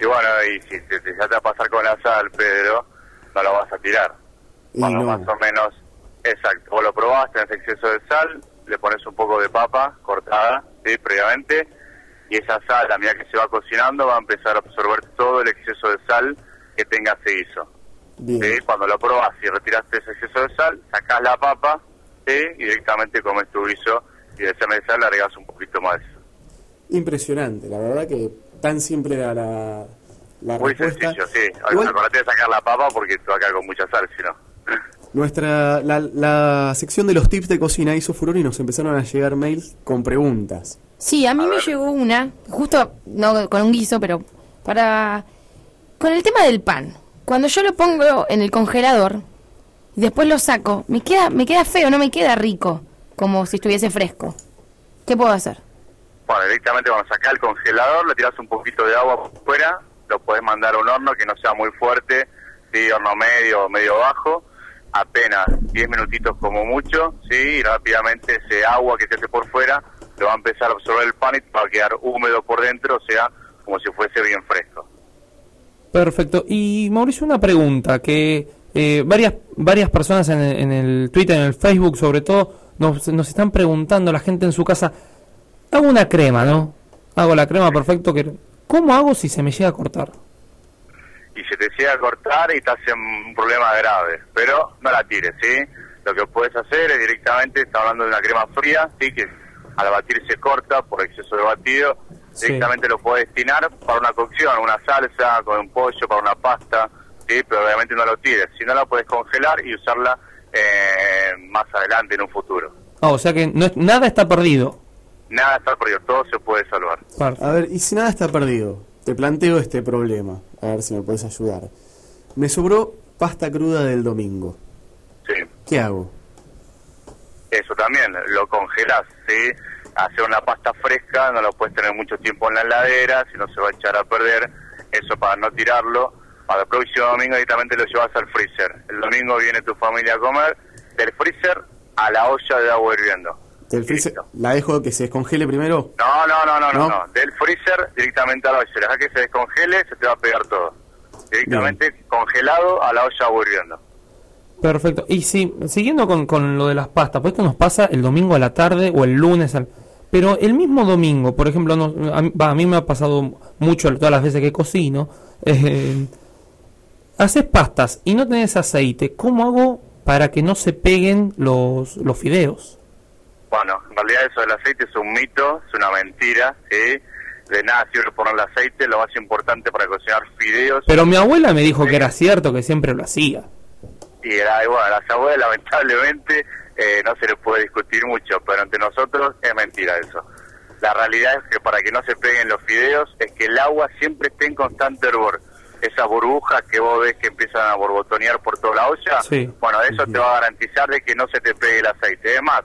Y bueno, y si te, te- ya te va a pasar con la sal, Pedro, no lo vas a tirar.
Y
Cuando
no.
más o menos, exacto, vos lo probaste, tenés exceso de sal, le pones un poco de papa cortada, ¿sí? Previamente, y esa sal, a medida que se va cocinando, va a empezar a absorber todo el exceso de sal que tenga ese guiso. ¿sí? Cuando lo probás y retiraste ese exceso de sal, sacás la papa ¿sí? y directamente comes tu guiso y de le agregás un poquito más.
Impresionante, la verdad que tan simple era la, la
Muy
respuesta.
sencillo, sí.
Igual-
Acordate de sacar la papa porque te va a quedar con mucha sal, si no.
Nuestra, la, la sección de los tips de cocina hizo furor y nos empezaron a llegar mails con preguntas.
Sí, a mí me llegó una, justo no con un guiso, pero para con el tema del pan. Cuando yo lo pongo en el congelador y después lo saco, me queda me queda feo, no me queda rico, como si estuviese fresco. ¿Qué puedo hacer?
Bueno, directamente cuando sacás el congelador, le tiras un poquito de agua por fuera, lo puedes mandar a un horno que no sea muy fuerte, sí, horno medio o medio bajo, apenas 10 minutitos como mucho, sí, y rápidamente ese agua que se hace por fuera lo va a empezar a absorber el pan y va a quedar húmedo por dentro, o sea, como si fuese bien fresco.
Perfecto. Y Mauricio, una pregunta que eh, varias varias personas en el, en el Twitter, en el Facebook, sobre todo, nos, nos están preguntando la gente en su casa. Hago una crema, ¿no? Hago la crema perfecto. que ¿Cómo hago si se me llega a cortar?
y se te llega a cortar y te hace un problema grave. Pero no la tires, ¿sí? Lo que puedes hacer es directamente, está hablando de una crema fría, ¿sí? Que al batir se corta por exceso de batido.
Sí.
Directamente lo puedes destinar para una cocción, una salsa, con un pollo, para una pasta, ¿sí? Pero obviamente no lo tires. Si no, la puedes congelar y usarla eh, más adelante, en un futuro.
Ah, o sea que no es- nada está perdido.
Nada está perdido, todo se puede salvar.
A ver, y si nada está perdido, te planteo este problema, a ver si me puedes ayudar. Me sobró pasta cruda del domingo.
Sí.
¿Qué hago?
Eso también, lo congelás, ¿sí? Hacer una pasta fresca, no lo puedes tener mucho tiempo en la heladera, si no se va a echar a perder. Eso para no tirarlo. Para el próximo domingo directamente lo llevas al freezer. El domingo viene tu familia a comer, del freezer a la olla de agua hirviendo.
Del freezer, ¿La dejo que se descongele primero?
No, no, no, no, no. Del freezer directamente a la olla. Deja que se descongele, se te va a pegar todo. Directamente congelado a la olla de agua hirviendo.
Perfecto. Y si, siguiendo con, con lo de las pastas, pues esto nos pasa el domingo a la tarde o el lunes al... Pero el mismo domingo, por ejemplo, no- a, mí, va, a mí me ha pasado mucho todas las veces que cocino, eh, haces pastas y no tenés aceite, ¿cómo hago para que no se peguen los, los fideos?
Bueno, en realidad eso del aceite es un mito, es una mentira, ¿sí? De nada sirve ponerle aceite, lo más importante para cocinar fideos.
Pero mi abuela me dijo que era cierto, que siempre lo hacía.
Y era, y bueno, a las abuelas lamentablemente eh, no se les puede discutir mucho, pero entre nosotros es mentira eso. La realidad es que para que no se peguen los fideos es que el agua siempre esté en constante hervor. Esas burbujas que vos ves que empiezan a borbotonear por toda la olla,
Sí.
bueno, eso te va a garantizar de que no se te pegue el aceite. Además,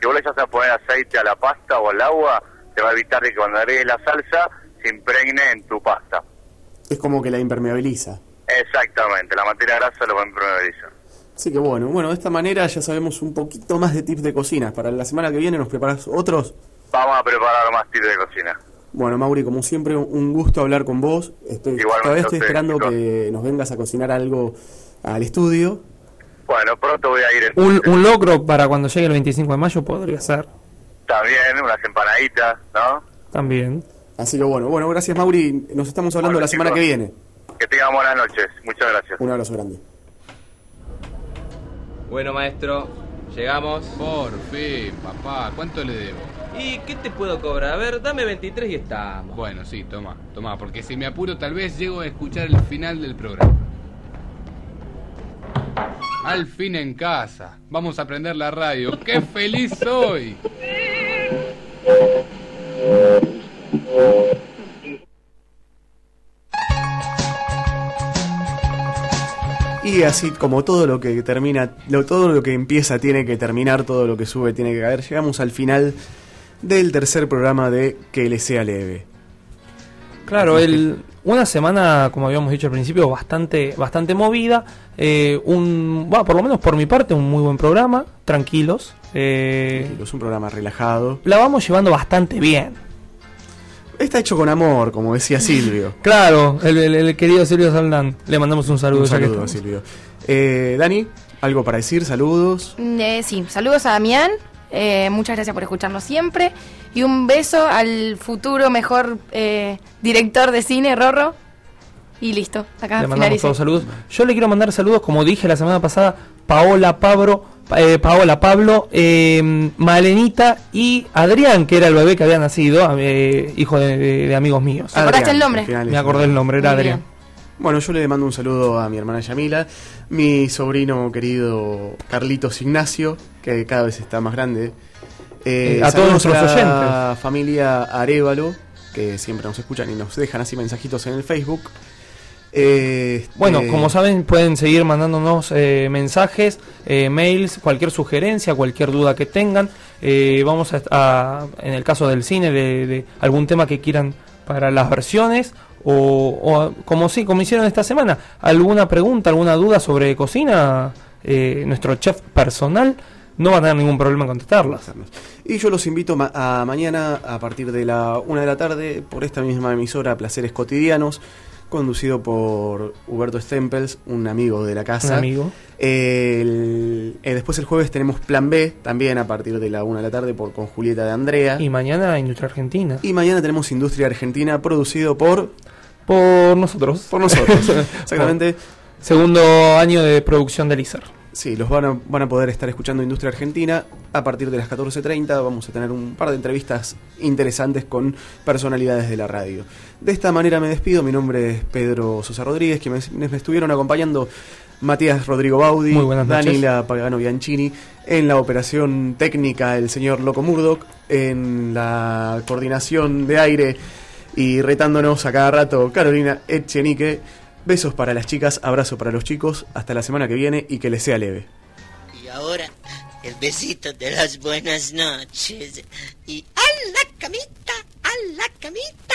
si vos le echas a poner aceite a la pasta o al agua, te va a evitar de que cuando agregues la salsa se impregne en tu pasta.
Es como que la impermeabiliza.
Exactamente, la materia grasa lo va a impermeabilizar.
Así que bueno, bueno, de esta manera ya sabemos un poquito más de tips de cocina. Para la semana que viene nos preparas otros.
Vamos a preparar más tips de cocina.
Bueno, Mauri, como siempre, un gusto hablar con vos. Estoy, todavía estoy esperando
chicos.
que nos vengas a cocinar algo al estudio.
Bueno, pronto voy a ir.
Un, un logro para cuando llegue el 25 de mayo podría ser.
También unas empanaditas, ¿no?
También.
Así que bueno, bueno, gracias Mauri. Nos estamos hablando
Bueno,
la semana
chicos.
que viene.
Que tengan buenas noches. Muchas gracias.
Un abrazo grande.
Bueno, maestro, llegamos.
Por fin, papá, ¿cuánto le debo?
¿Y qué te puedo cobrar? A ver, dame 23 y estamos.
Bueno, sí, toma, toma, porque si me apuro tal vez llego a escuchar el final del programa. Al fin en casa. Vamos a prender la radio. ¡Qué feliz soy!
Y así como todo lo que termina, lo- todo lo que empieza tiene que terminar, todo lo que sube tiene que caer, llegamos al final del tercer programa de Que le sea leve.
Claro, el, una semana, como habíamos dicho al principio, bastante, bastante movida. eh, un, bueno, por lo menos por mi parte, un muy buen programa. Tranquilos. eh,
Es un programa relajado.
la vamos llevando bastante bien.
Está hecho con amor, como decía Silvio.
Claro, el, el- el querido Silvio Saldán. Le mandamos un saludo.
Un
ya que
saludo,
estamos.
Silvio. Eh, Dani, ¿algo para decir? Saludos.
Eh, sí, saludos a Damián. eh, muchas gracias por escucharnos siempre. Y un beso al futuro mejor eh, director de cine, Rorro. Y listo, acá
Le mandamos todos saludos. Yo le quiero mandar saludos, como dije la semana pasada, Paola, Pablo, Pa- eh, Paola, Pablo, eh, Malenita y Adrián, que era el bebé que había nacido, eh, hijo de, de- de amigos míos.
¿Te acordaste el nombre?
Me acordé el nombre, era
Muy
Adrián.
Bueno, yo le mando un saludo a mi hermana Yamila, mi sobrino querido Carlitos Ignacio, que cada vez está más grande.
Eh, a todos nuestros
a la
oyentes.
familia Arevalo, que siempre nos escuchan y nos dejan así mensajitos en el Facebook. Eh,
Bueno,
este,
como saben, pueden seguir mandándonos eh, mensajes, eh, mails, cualquier sugerencia, cualquier duda que tengan. Eh, vamos a, a- en el caso del cine, de, de algún tema que quieran para las versiones, o, o como sí, como hicieron esta semana, alguna pregunta, alguna duda sobre cocina, eh, nuestro chef personal no va a tener ningún problema en contestarlas.
Y yo los invito ma- a mañana a partir de la una de la tarde por esta misma emisora Placeres Cotidianos, conducido por Huberto Stempels, un amigo de la casa.
Un amigo.
El- eh, después el jueves tenemos Plan B, también a partir de la una de la tarde por con Julieta de Andrea.
Y mañana Industria Argentina.
Y mañana tenemos Industria Argentina, producido por...
Por nosotros.
Por nosotros, exactamente.
Segundo año de producción del ISER.
Sí, los van a, van a poder estar escuchando Industria Argentina a partir de las 14.30. Vamos a tener un par de entrevistas interesantes con personalidades de la radio. De esta manera me despido. Mi nombre es Pedro Sosa Rodríguez, que me, me estuvieron acompañando Matías Rodrigo Baudi. Danila Pagano Bianchini, en la operación técnica el señor Loco Murdoch, en la coordinación de aire y retándonos a cada rato Carolina Etchenique. Besos para las chicas, abrazo para los chicos, hasta la semana que viene y que les sea leve.
Y ahora, el besito de las buenas noches. Y a la camita, a la camita.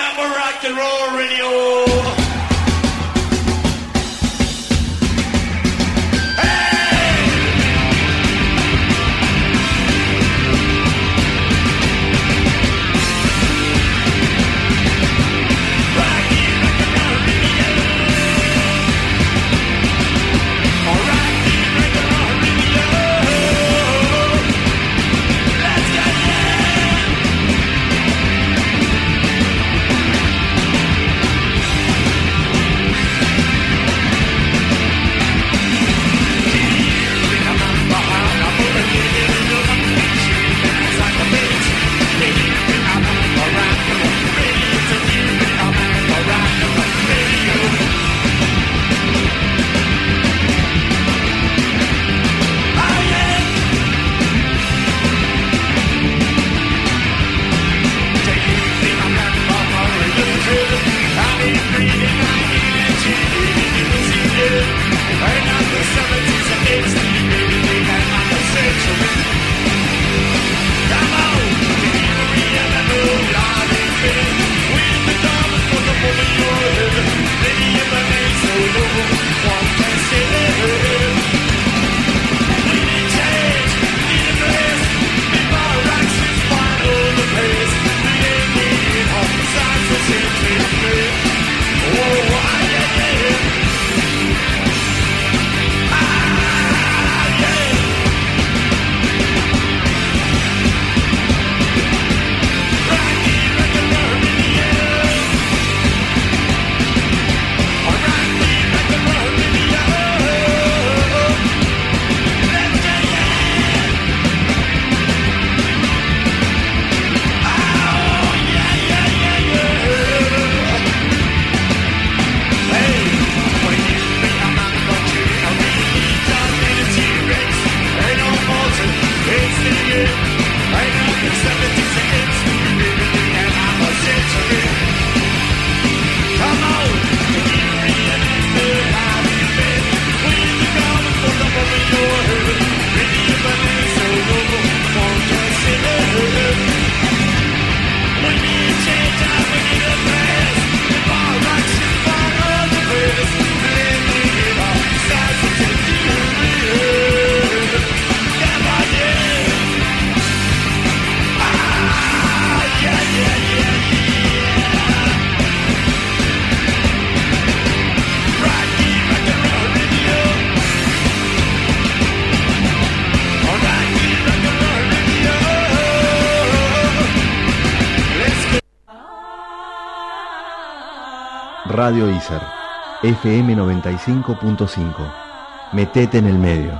that were rock and roll radio.
Radio ISER, FM 95.5. Metete en el medio.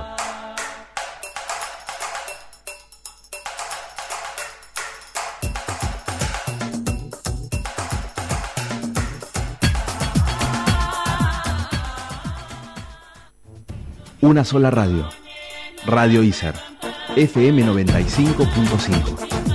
Una sola radio. Radio ISER, FM 95.5.